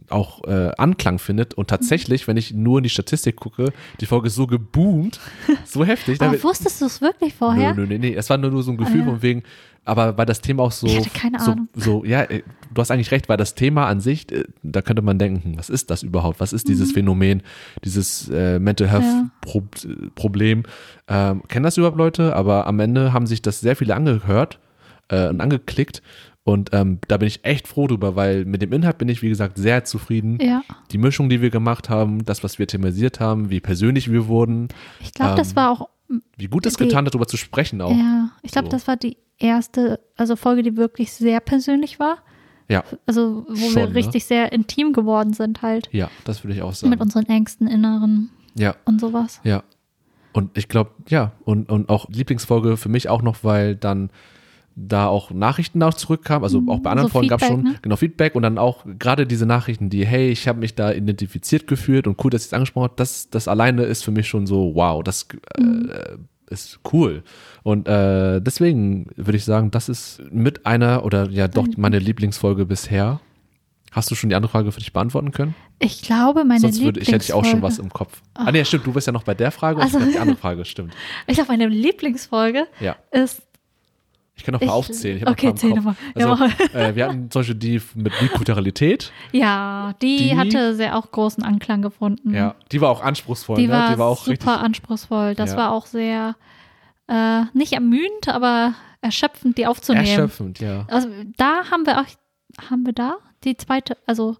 auch äh, Anklang findet. Und tatsächlich, wenn ich nur in die Statistik gucke, die Folge ist so geboomt, so heftig. Aber wusstest du es wirklich vorher? Nö, nö, nee, nee. Es war nur, nur so ein Gefühl Ah, ja. von wegen, aber weil das Thema auch so, Ich hatte keine so, Ahnung. so, ja, äh, du hast eigentlich recht, weil das Thema an sich, äh, da könnte man denken, hm, was ist das überhaupt? Was ist dieses Phänomen, dieses äh, Mental Health Mhm. Ja. Ähm, kennen das überhaupt Leute? Aber am Ende haben sich das sehr viele angehört äh, und angeklickt. Und ähm, da bin ich echt froh drüber, weil mit dem Inhalt bin ich, wie gesagt, sehr zufrieden. Ja. Die Mischung, die wir gemacht haben, das, was wir thematisiert haben, wie persönlich wir wurden, Ich glaube, das Ähm, war auch wie gut es getan hat, darüber zu sprechen auch. Ja, ich glaube, so. das war die erste, also Folge, die wirklich sehr persönlich war. Ja, Also, wo Schon, wir ne? richtig sehr intim geworden sind, halt. ja, das würde ich auch sagen. Mit unseren Ängsten, Inneren Ja, und sowas. ja. Und ich glaube, ja, und, und auch Lieblingsfolge für mich auch noch, weil dann da auch Nachrichten auch zurückkamen, also auch bei anderen so Folgen gab es schon ne? genau Feedback und dann auch gerade diese Nachrichten, die, hey, ich habe mich da identifiziert gefühlt und cool, dass ich es angesprochen habe, das, das alleine ist für mich schon so, wow, das äh, ist cool. Und äh, deswegen würde ich sagen, das ist mit einer oder ja doch meine Lieblingsfolge bisher. Hast du schon die andere Frage für dich beantworten können? Ich glaube, meine Sonst würde ich hätte ich auch schon was Lieblingsfolge- im Kopf. Ah, nee, stimmt, du bist ja noch bei der Frage und Also- ich die andere Frage, stimmt. Ich glaube, meine Lieblingsfolge Ja. ist. Ich kann noch mal Ich- aufzählen. Okay, zähl im noch mal. Kopf. Ja, Also, äh, wir hatten zum Beispiel die mit Bikulturalität. Ja, die, Die- hatte sehr auch großen Anklang gefunden. Ja, die war auch anspruchsvoll. Die ne? war, die war auch super richtig. anspruchsvoll. Das Ja. war auch sehr, äh, nicht ermüdend, aber erschöpfend, die aufzunehmen. Erschöpfend, ja. Also da haben wir auch, haben wir da die zweite, also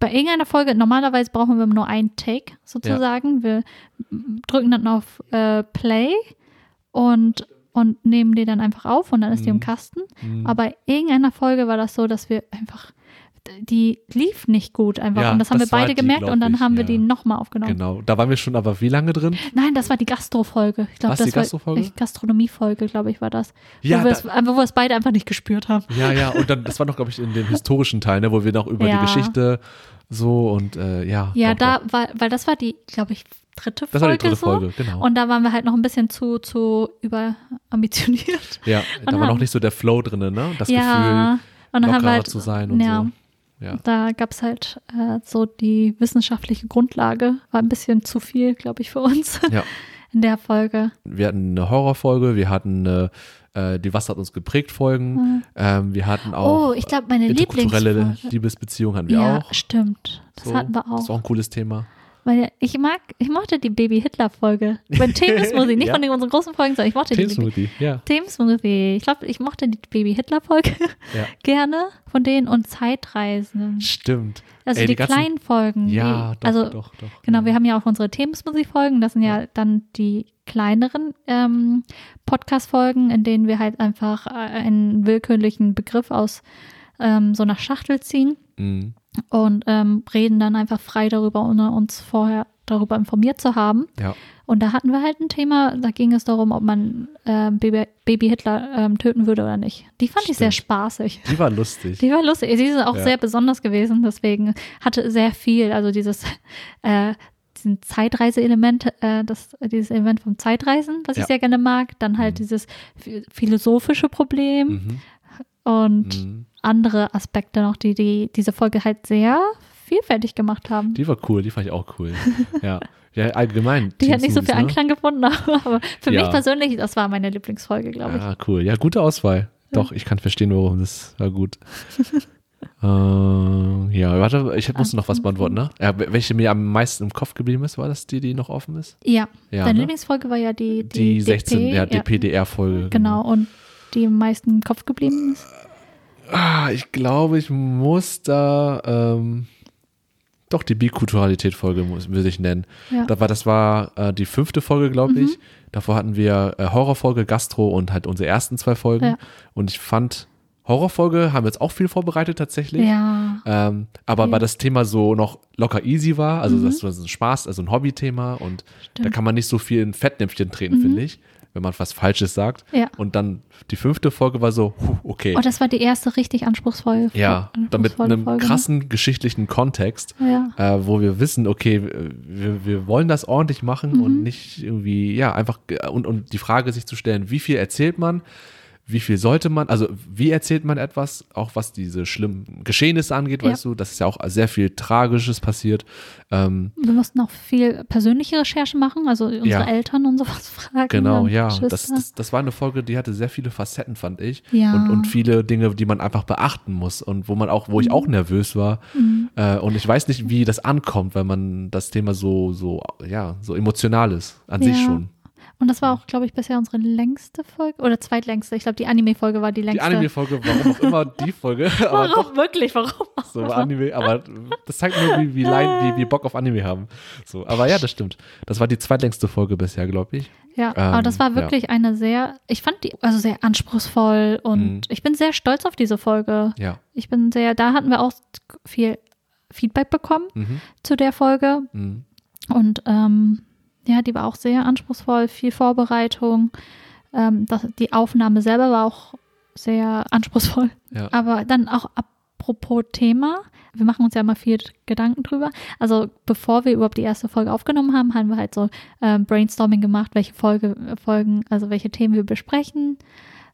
bei irgendeiner Folge, normalerweise brauchen wir nur einen Take sozusagen. Wir drücken dann auf äh, Play und, und nehmen die dann einfach auf und dann ist die im Mhm. Kasten. Mhm. Aber in irgendeiner Folge war das so, dass wir einfach, die lief nicht gut einfach. Ja, und das haben das wir beide die, gemerkt glaub und dann ich, haben wir ja. die nochmal aufgenommen. Genau. Da waren wir schon aber wie lange drin? Nein, das war die Gastro-Folge. Ich glaube, Was, das die war Gastrofolge? ich- Gastronomie-Folge, glaube ich, war das. Ja, wo, wir da- wo wir es beide einfach nicht gespürt haben. Ja, ja, und dann, das war noch, glaube ich, in dem historischen Teil, ne, wo wir noch über Ja. die Geschichte so und äh, ja. Ja, doch, da doch. war, weil das war die, glaube ich, dritte Folge. Das war die dritte so. Folge, genau. Und da waren wir halt noch ein bisschen zu, zu überambitioniert. ja, da war noch haben- nicht so der Flow drin, ne? Das ja, und Gefühl, haben wir lockerer halt, zu sein und ja, so. Ja. da gab es halt äh, so die wissenschaftliche Grundlage, war ein bisschen zu viel, glaube ich, für uns Ja. in der Folge. Wir hatten eine Horrorfolge, wir hatten eine, äh, die Was hat uns geprägt Folgen, ähm, wir hatten auch oh, ich glaube, meine Lieblingsfolge. Liebesbeziehung hatten wir Ja, auch. stimmt. Das So, hatten wir Das ist auch. auch ein cooles Thema. Weil ich mag, ich mochte die Baby-Hitler-Folge. Bei Themen-Smoothie, nicht Ja. von den unseren großen Folgen, sondern ich mochte die Teamsmoothie, ja. Themen-Smoothie. Ich glaube, ich mochte die Baby-Hitler-Folge ja. gerne von denen und Zeitreisen. Stimmt. Also Ey, die, die ganzen- kleinen Folgen. Ja, die, doch, also doch, doch. genau, wir haben ja auch unsere Themen-Smoothie-Folgen. Das sind ja, dann die kleineren ähm, Podcast-Folgen, in denen wir halt einfach äh, einen willkürlichen Begriff aus ähm, so einer Schachtel ziehen Mhm. Und ähm, reden dann einfach frei darüber, ohne uns vorher darüber informiert zu haben. Ja. Und da hatten wir halt ein Thema, da ging es darum, ob man ähm, Baby, Baby Hitler ähm, töten würde oder nicht. Die fand ich sehr Stimmt. spaßig. Die war lustig. Die war lustig. Sie ist auch Ja. sehr besonders gewesen, deswegen hatte sehr viel, also dieses äh, diesen Zeitreise-Element, äh, das, dieses Element vom Zeitreisen, was Ja. ich sehr gerne mag, dann halt Mhm. dieses ph- philosophische Problem Mhm. Und Mhm. andere Aspekte noch, die, die diese Folge halt sehr vielfältig gemacht haben. Die war cool, die fand ich auch cool. ja. Ja, allgemein. Die hat nicht so viel ne? Anklang gefunden, aber für Ja. mich persönlich, das war meine Lieblingsfolge, glaube ich. Ah, cool. Ja, gute Auswahl. Doch, ich kann verstehen, warum das war gut. äh, ja, warte, ich musste noch was beantworten, ne? Ja, welche mir am meisten im Kopf geblieben ist, war das die, die noch offen ist? Ja, Ja, deine ne? Lieblingsfolge war ja die, Die, die, 16, DP, ja, DPDR-Folge. Genau, und die am meisten im Kopf geblieben ist. Ah, ich glaube, ich muss da ähm, doch die Bikulturalität-Folge muss würde ich nennen. Ja. Da war, das war äh, die fünfte Folge, glaube Mhm. ich. Davor hatten wir äh, Horrorfolge, Gastro und halt unsere ersten zwei Folgen. Ja. Und ich fand, Horrorfolge haben wir jetzt auch viel vorbereitet tatsächlich. Ja, Ähm, aber Ja. weil das Thema so noch locker easy war, also Mhm. das war so ein Spaß, also ein Hobbythema und da Stimmt. kann man nicht so viel in Fettnäpfchen treten, Mhm. finde ich, wenn man was Falsches sagt. ja. Und dann die fünfte Folge war so, huh, okay. Oh, das war die erste richtig anspruchsvolle ja, damit einem Folge, ne? krassen geschichtlichen Kontext, Ja, äh, wo wir wissen, okay, wir, wir wollen das ordentlich machen Mhm. und nicht irgendwie, ja, einfach, ge- und, und die Frage sich zu stellen, wie viel erzählt man, wie viel sollte man, also wie erzählt man etwas, auch was diese schlimmen Geschehnisse angeht, Ja. weißt du, das ist ja auch sehr viel Tragisches passiert. Ähm, wir mussten auch viel persönliche Recherchen machen, also unsere Ja. Eltern und sowas fragen. genau, ja, das, das, das war eine Folge, die hatte sehr viele Facetten, fand ich. Ja. Und, und viele Dinge, die man einfach beachten muss und wo man auch, wo ich auch nervös war. Mhm. Äh, und ich weiß nicht, wie das ankommt, weil man das Thema so, so, ja, so emotional ist, an sich schon. Und das war auch, glaube ich, bisher unsere längste Folge oder zweitlängste. Ich glaube, die Anime-Folge war die Die längste. Anime-Folge, warum auch immer die Folge, Warum? doch Wirklich? Warum? so Anime, aber das zeigt nur, wie, wie, wie, wie Bock auf Anime haben. So, aber ja, das stimmt. Das war die zweitlängste Folge bisher, glaube ich. Ja, aber das Ähm, war ja. wirklich eine sehr, ich fand die also sehr anspruchsvoll und Mhm. ich bin sehr stolz auf diese Folge. Ja. Ich bin sehr, da hatten wir auch viel Feedback bekommen Mhm. zu der Folge Mhm. und ähm, ja, die war auch sehr anspruchsvoll, viel Vorbereitung. Ähm, das, die Aufnahme selber war auch sehr anspruchsvoll. Ja. Aber dann auch apropos Thema, wir machen uns ja immer viel Gedanken drüber. Also bevor wir überhaupt die erste Folge aufgenommen haben, haben wir halt so ähm, Brainstorming gemacht, welche Folge, Folgen, also welche Themen wir besprechen.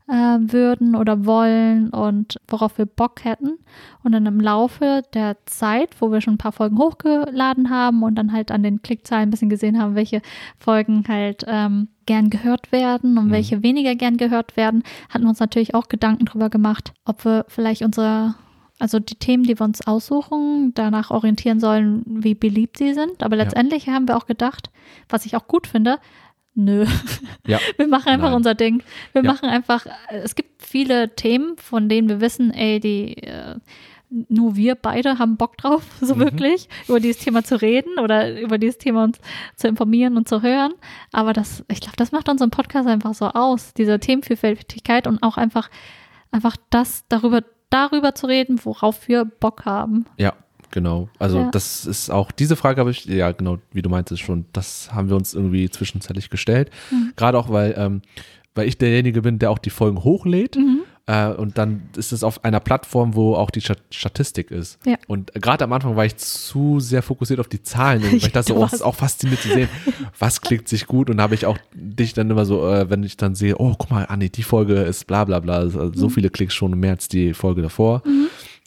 Äh, würden oder wollen und worauf wir Bock hätten. Und dann im Laufe der Zeit, wo wir schon ein paar Folgen hochgeladen haben und dann halt an den Klickzahlen ein bisschen gesehen haben, welche Folgen halt ähm, gern gehört werden und Mhm. welche weniger gern gehört werden, hatten wir uns natürlich auch Gedanken drüber gemacht, ob wir vielleicht unsere also die Themen, die wir uns aussuchen, danach orientieren sollen, wie beliebt sie sind. Aber Ja. letztendlich haben wir auch gedacht, was ich auch gut finde, nö, Ja. wir machen einfach Nein. unser Ding. Wir Ja. machen einfach, äh, es gibt viele Themen, von denen wir wissen, ey, die äh, nur wir beide haben Bock drauf, so Mhm. wirklich, über dieses Thema zu reden oder über dieses Thema uns zu informieren und zu hören. Aber das, ich glaube, das macht unseren Podcast einfach so aus, diese Themenvielfältigkeit und auch einfach, einfach das darüber, darüber zu reden, worauf wir Bock haben. Ja, genau. Also Ja. das ist auch, diese Frage habe ich, ja genau, wie du meintest schon, das haben wir uns irgendwie zwischenzeitlich gestellt. Mhm. Gerade auch, weil, ähm, weil ich derjenige bin, der auch die Folgen hochlädt. Mhm. Äh, und dann ist es auf einer Plattform, wo auch die Stat- Statistik ist. Ja. Und gerade am Anfang war ich zu sehr fokussiert auf die Zahlen, weil ich das so Du auch, warst- auch fasziniert zu sehen, was klickt sich gut. Und habe ich auch dich dann immer so, äh, wenn ich dann sehe, oh, guck mal, Anni, die Folge ist bla bla bla, also so Mhm. viele Klicks schon mehr als die Folge davor.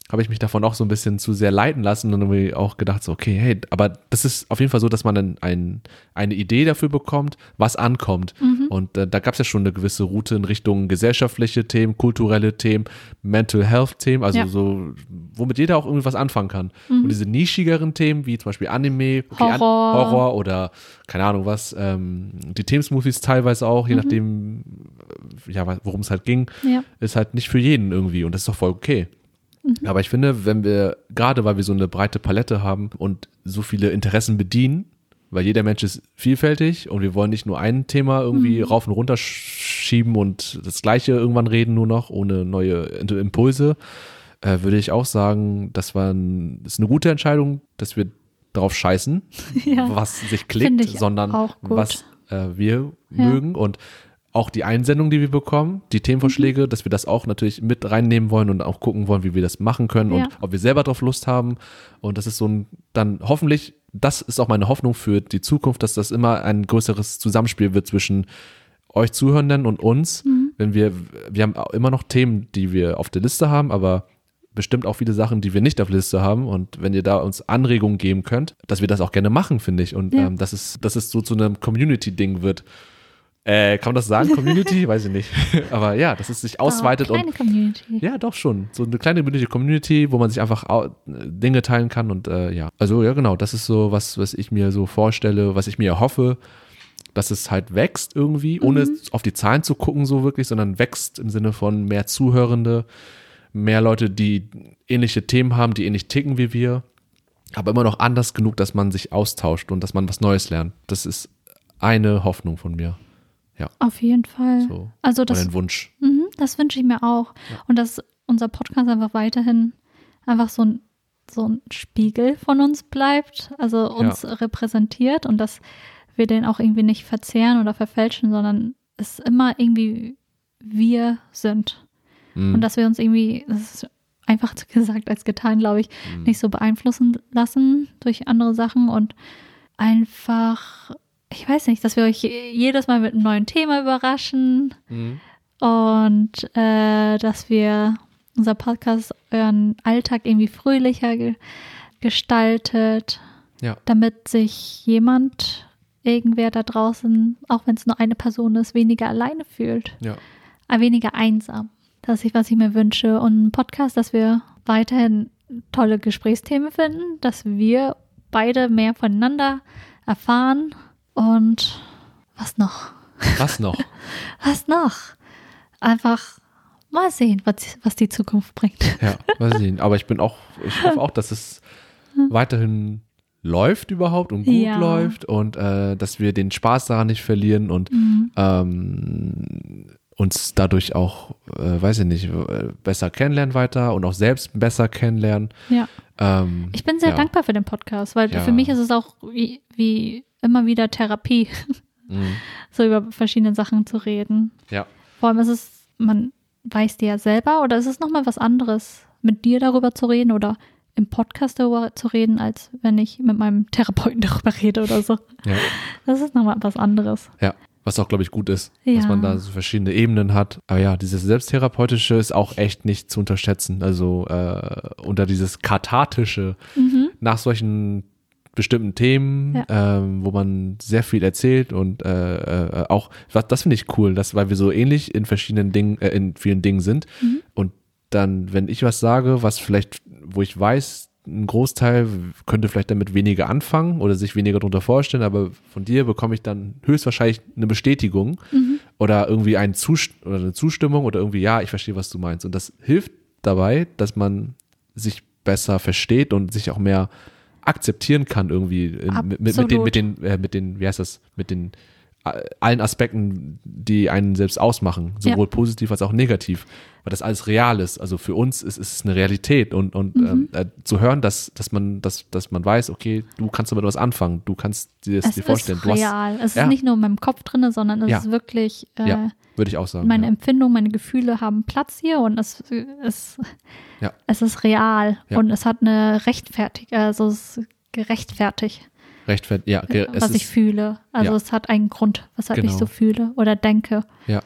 Habe ich mich davon auch so ein bisschen zu sehr leiten lassen und irgendwie auch gedacht, so, okay, hey, aber das ist auf jeden Fall so, dass man dann ein, eine Idee dafür bekommt, was ankommt. Mhm. Und äh, da gab es ja schon eine gewisse Route in Richtung gesellschaftliche Themen, kulturelle Themen, Mental Health Themen, also Ja. so, womit jeder auch irgendwie was anfangen kann. Und diese nischigeren Themen, wie zum Beispiel Anime, okay, An- Mhm. Horror. Horror oder keine Ahnung was, ähm, die Themensmovies teilweise auch, je Mhm. nachdem, ja, worum es halt ging, Ja. ist halt nicht für jeden irgendwie und das ist doch voll okay. Aber ich finde, wenn wir, gerade weil wir so eine breite Palette haben und so viele Interessen bedienen, weil jeder Mensch ist vielfältig und wir wollen nicht nur ein Thema irgendwie rauf und runter sch- schieben und das gleiche irgendwann reden nur noch, ohne neue Im- Impulse, äh, würde ich auch sagen, das war ein, das ist eine gute Entscheidung, dass wir darauf scheißen, Ja. was sich klickt, sondern was äh, wir Ja. mögen und auch die Einsendung, die wir bekommen, die Themenvorschläge, Mhm. dass wir das auch natürlich mit reinnehmen wollen und auch gucken wollen, wie wir das machen können Ja. und ob wir selber drauf Lust haben. Und das ist so ein, dann hoffentlich, das ist auch meine Hoffnung für die Zukunft, dass das immer ein größeres Zusammenspiel wird zwischen euch Zuhörenden und uns. Mhm. Wenn wir, wir haben immer noch Themen, die wir auf der Liste haben, aber bestimmt auch viele Sachen, die wir nicht auf der Liste haben. Und wenn ihr da uns Anregungen geben könnt, dass wir das auch gerne machen, finde ich. Und Ja. ähm, dass, es, dass es so zu einem Community-Ding wird. Äh, kann man das sagen, Community? Weiß ich nicht. Aber ja, dass es sich ausweitet oh, und kleine Community. ja, doch schon. So eine kleine Community, wo man sich einfach Dinge teilen kann und äh, ja. Also ja, genau, das ist so was, was ich mir so vorstelle, was ich mir erhoffe, dass es halt wächst irgendwie, ohne auf die Zahlen zu gucken so wirklich, sondern wächst im Sinne von mehr Zuhörende, mehr Leute, die ähnliche Themen haben, die ähnlich ticken wie wir, aber immer noch anders genug, dass man sich austauscht und dass man was Neues lernt. Das ist eine Hoffnung von mir. Auf jeden Fall. So. Also das ein Wunsch. Mhm, das wünsche ich mir auch. Und dass unser Podcast einfach weiterhin einfach so ein, so ein Spiegel von uns bleibt, also uns repräsentiert und dass wir den auch irgendwie nicht verzehren oder verfälschen, sondern es immer irgendwie wir sind. Mhm. Und dass wir uns irgendwie, das ist einfach gesagt als getan, glaube ich, Mhm. nicht so beeinflussen lassen durch andere Sachen und einfach, ich weiß nicht, dass wir euch jedes Mal mit einem neuen Thema überraschen Mhm. und äh, dass wir unser Podcast euren Alltag irgendwie fröhlicher ge gestaltet, Ja. damit sich jemand, irgendwer da draußen, auch wenn es nur eine Person ist, weniger alleine fühlt, Ja. äh, weniger einsam. Das ist, was ich mir wünsche. Und ein Podcast, dass wir weiterhin tolle Gesprächsthemen finden, dass wir beide mehr voneinander erfahren und was noch? Was noch? Was noch? Einfach mal sehen, was, was die Zukunft bringt. Ja, ich nicht. Aber ich bin auch, ich hoffe auch, dass es weiterhin läuft überhaupt und gut Ja. läuft und äh, dass wir den Spaß daran nicht verlieren und Mhm. ähm, uns dadurch auch, äh, weiß ich nicht, äh, besser kennenlernen weiter und auch selbst besser kennenlernen. Ja. Ähm, Ich bin sehr ja. dankbar für den Podcast, weil Ja. für mich ist es auch wie, wie immer wieder Therapie, Mhm. so über verschiedene Sachen zu reden. Ja, Vor allem ist es, man weiß dir ja selber oder ist es nochmal was anderes, mit dir darüber zu reden oder im Podcast darüber zu reden, als wenn ich mit meinem Therapeuten darüber rede oder so. ja, Das ist nochmal was anderes. ja. Was auch, glaube ich, gut ist, dass Ja. man da so verschiedene Ebenen hat. Aber ja, dieses Selbsttherapeutische ist auch echt nicht zu unterschätzen. Also äh, unter dieses Kathartische Mhm. nach solchen bestimmten Themen, ähm, wo man sehr viel erzählt und äh, äh, auch, was, das finde ich cool, dass, weil wir so ähnlich in verschiedenen Dingen, äh, in vielen Dingen sind. Mhm. Und dann, wenn ich was sage, was vielleicht, wo ich weiß, ein Großteil könnte vielleicht damit weniger anfangen oder sich weniger darunter vorstellen, aber von dir bekomme ich dann höchstwahrscheinlich eine Bestätigung Mhm. oder irgendwie ein Zust oder eine Zustimmung oder irgendwie, ja, ich verstehe, was du meinst. Und das hilft dabei, dass man sich besser versteht und sich auch mehr akzeptieren kann irgendwie in, mit, mit, den, mit den, äh, mit den, wie heißt das, mit den allen Aspekten, die einen selbst ausmachen, sowohl positiv als auch negativ, weil das alles real ist. Also für uns ist ist es eine Realität und, und Mhm. ähm, äh, zu hören, dass, dass man, dass, dass man weiß, okay, du kannst damit was anfangen, du kannst dir das Es dir vorstellen. ist Du hast, real. es Ja. ist nicht nur in meinem Kopf drin, sondern es Ja. ist wirklich, äh, ja, würde ich auch sagen. meine ja. Empfindungen, meine Gefühle haben Platz hier und es, es, Ja. es ist real Ja. und es hat eine Rechtfertigung, also es ist gerechtfertigt, Rechtfertigt, ja, ge- es was ist, ich fühle. Also ja. es hat einen Grund, weshalb ich Genau. so fühle oder denke. Ja.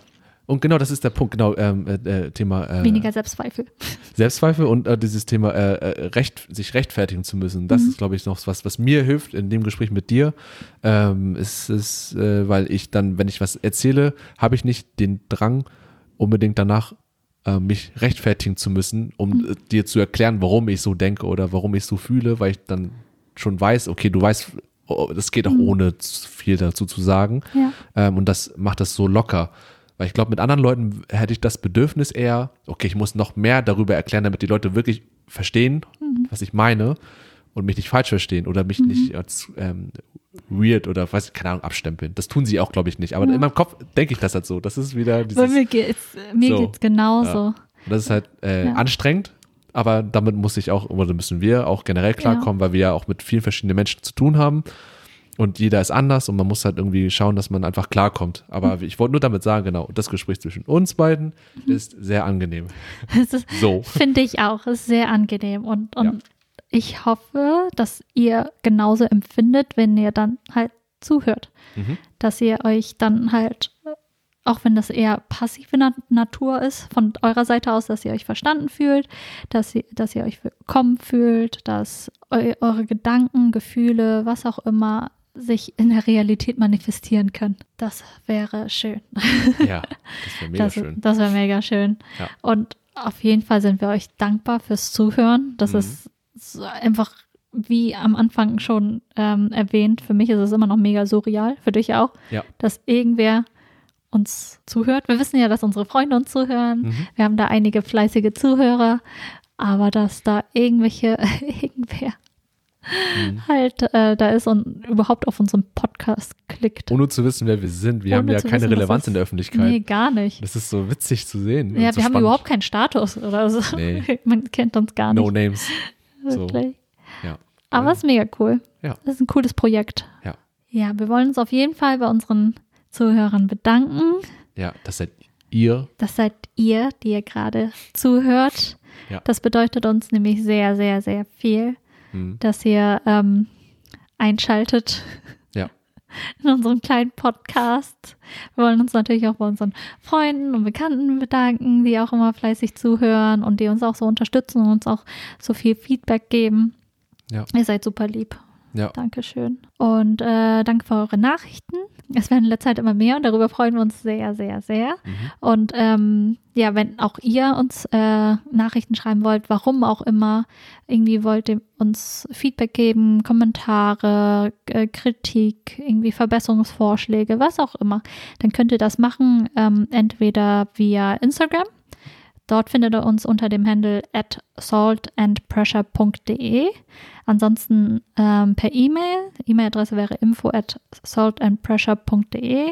Und genau das ist der Punkt, genau, ähm, äh, äh, Thema äh, Weniger Selbstzweifel. Selbstzweifel und äh, dieses Thema äh, äh, recht, sich rechtfertigen zu müssen. Das Mhm. ist, glaube ich, noch was, was mir hilft in dem Gespräch mit dir. Ähm, es ist, äh, weil ich dann, wenn ich was erzähle, habe ich nicht den Drang, unbedingt danach mich rechtfertigen zu müssen, um Mhm. dir zu erklären, warum ich so denke oder warum ich so fühle, weil ich dann schon weiß, okay, du weißt, das geht auch Mhm. ohne viel dazu zu sagen. Ja. Ähm, und das macht das so locker. Weil ich glaube, mit anderen Leuten hätte ich das Bedürfnis eher, okay, ich muss noch mehr darüber erklären, damit die Leute wirklich verstehen, was ich meine und mich nicht falsch verstehen oder mich nicht als ähm, weird oder weiß ich, keine Ahnung, abstempeln. Das tun sie auch, glaube ich, nicht. Aber in meinem Kopf denke ich das halt so. Das ist wieder dieses. Bei mir geht's, mir So. geht's genauso. Und Das ist halt äh, Ja. anstrengend, aber damit muss ich auch, oder müssen wir auch generell klarkommen, weil wir ja auch mit vielen verschiedenen Menschen zu tun haben. Und jeder ist anders und man muss halt irgendwie schauen, dass man einfach klarkommt. Aber Mhm. ich wollte nur damit sagen, genau, das Gespräch zwischen uns beiden ist sehr angenehm. Ist, So. Finde ich auch. Ist sehr angenehm. Und, und Ja. ich hoffe, dass ihr genauso empfindet, wenn ihr dann halt zuhört. Mhm. Dass ihr euch dann halt, auch wenn das eher passive Na Natur ist, von eurer Seite aus, dass ihr euch verstanden fühlt, dass ihr, dass ihr euch willkommen fühlt, dass eu eure Gedanken, Gefühle, was auch immer sich in der Realität manifestieren können. Das wäre schön. Ja, das wäre mega Das, schön. das wäre mega schön. Ja. Und auf jeden Fall sind wir euch dankbar fürs Zuhören. Das Mhm. ist so einfach, wie am Anfang schon ähm, erwähnt, für mich ist es immer noch mega surreal, für dich auch, Ja. dass irgendwer uns zuhört. Wir wissen ja, dass unsere Freunde uns zuhören. Mhm. Wir haben da einige fleißige Zuhörer, aber dass da irgendwelche, irgendwer Mhm. halt äh, da ist und überhaupt auf unseren Podcast klickt. Ohne zu wissen, wer wir sind. Wir haben Ohne ja zu keine wissen, Relevanz in der Öffentlichkeit. Nee, gar nicht. Das ist so witzig zu sehen. Ja, und so wir haben spannend. überhaupt keinen Status oder so. Nee. Man kennt uns gar nicht. No names. So. Wirklich. Ja. Aber es ist mega cool. Ja. Das ist ein cooles Projekt. Ja. Ja, wir wollen uns auf jeden Fall bei unseren Zuhörern bedanken. Ja, das seid ihr. Das seid ihr, die ihr gerade zuhört. Ja. Das bedeutet uns nämlich sehr, sehr, sehr viel, Hm. dass ihr ähm, einschaltet Ja. in unserem kleinen Podcast. Wir wollen uns natürlich auch bei unseren Freunden und Bekannten bedanken, die auch immer fleißig zuhören und die uns auch so unterstützen und uns auch so viel Feedback geben. Ja. Ihr seid super lieb. Ja. Dankeschön. Und äh, danke für eure Nachrichten. Es werden in letzter Zeit immer mehr und darüber freuen wir uns sehr, sehr, sehr. Mhm. Und ähm, ja, wenn auch ihr uns äh, Nachrichten schreiben wollt, warum auch immer, irgendwie wollt ihr uns Feedback geben, Kommentare, äh, Kritik, irgendwie Verbesserungsvorschläge, was auch immer, dann könnt ihr das machen, ähm, entweder via Instagram. Dort findet ihr uns unter dem Handle at saltandpressure.de. Ansonsten ähm, per E-Mail. E-Mail-Adresse wäre info at saltandpressure.de.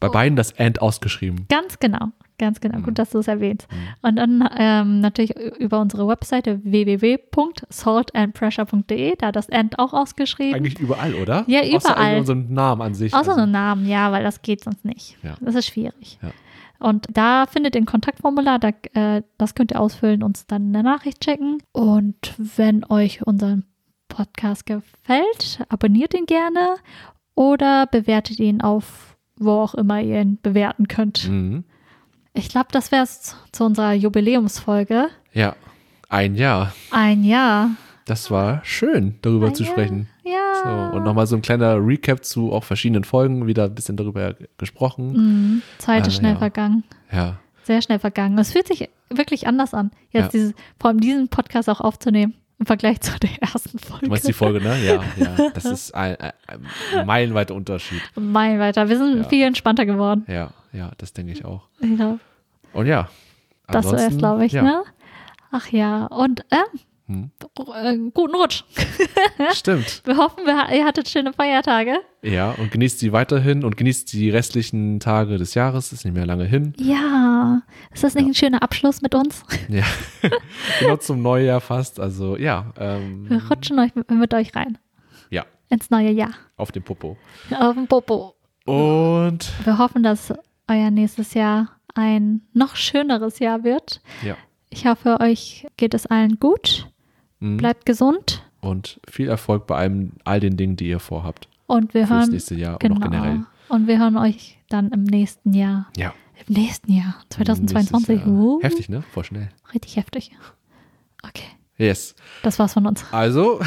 Bei beiden das And ausgeschrieben. Ganz genau, ganz genau. Mhm. Gut, dass du es erwähnst. Und dann ähm, natürlich über unsere Webseite www.saltandpressure.de, da das End auch ausgeschrieben. Eigentlich überall, oder? Ja, Außer überall. in unserem Namen an sich. Außer also, einem Namen, ja, weil das geht sonst nicht. Ja. Das ist schwierig. Ja. Und da findet ihr ein Kontaktformular, da, äh, das könnt ihr ausfüllen, uns dann eine Nachricht checken. Und wenn euch unser Podcast gefällt, abonniert ihn gerne oder bewertet ihn auf wo auch immer ihr ihn bewerten könnt. Mhm. Ich glaube, das wäre es zu unserer Jubiläumsfolge. Ja, ein Jahr. Ein Jahr. Das war schön, darüber Ein zu sprechen. Ja. So, und nochmal so ein kleiner Recap zu auch verschiedenen Folgen, wieder ein bisschen darüber gesprochen. Mhm. Zeit ist Also, schnell ja. vergangen. Ja, Sehr schnell vergangen. Es fühlt sich wirklich anders an, jetzt Ja. dieses, vor allem diesen Podcast auch aufzunehmen im Vergleich zu der ersten Folge. du meinst die Folge, ne? Ja, ja. Das ist ein, ein, ein meilenweiter Unterschied. Mein weiter. Wir sind Ja. viel entspannter geworden. Ja, ja, das denke ich auch. Ja, Und ja. das zuerst, ansonsten, glaube ich, ja. ne? Ach ja. Und äh, Hm. äh, guten Rutsch. Stimmt. Wir hoffen, ihr hattet schöne Feiertage. Ja, und genießt sie weiterhin und genießt die restlichen Tage des Jahres. Ist nicht mehr lange hin. Ja. Ist das nicht ein schöner Abschluss mit uns? Ja. genau zum Neujahr fast. Also ja, ähm, Wir rutschen euch mit, mit euch rein ja, ins neue Jahr. auf den Popo. Auf den Popo. Und Wir hoffen, dass euer nächstes Jahr ein noch schöneres Jahr wird. ja. Ich hoffe, euch geht es allen gut. Mhm. Bleibt gesund Und viel Erfolg bei allem, all den Dingen, die ihr vorhabt. und wir Fürs hören nächste Jahr genau. und auch generell. Und wir hören euch dann im nächsten Jahr. Ja. Im nächsten Jahr, 2022. Nächstes Jahr. Uh, Heftig, ne? Voll schnell. Richtig heftig. Okay, Yes. das war's von uns. Also,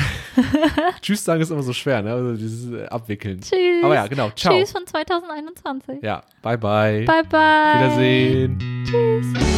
Tschüss sagen ist immer so schwer, ne? Also dieses Abwickeln. Tschüss. Aber ja, genau. Ciao. Tschüss von 2021. Ja, bye bye. Bye bye. Wiedersehen. Tschüss.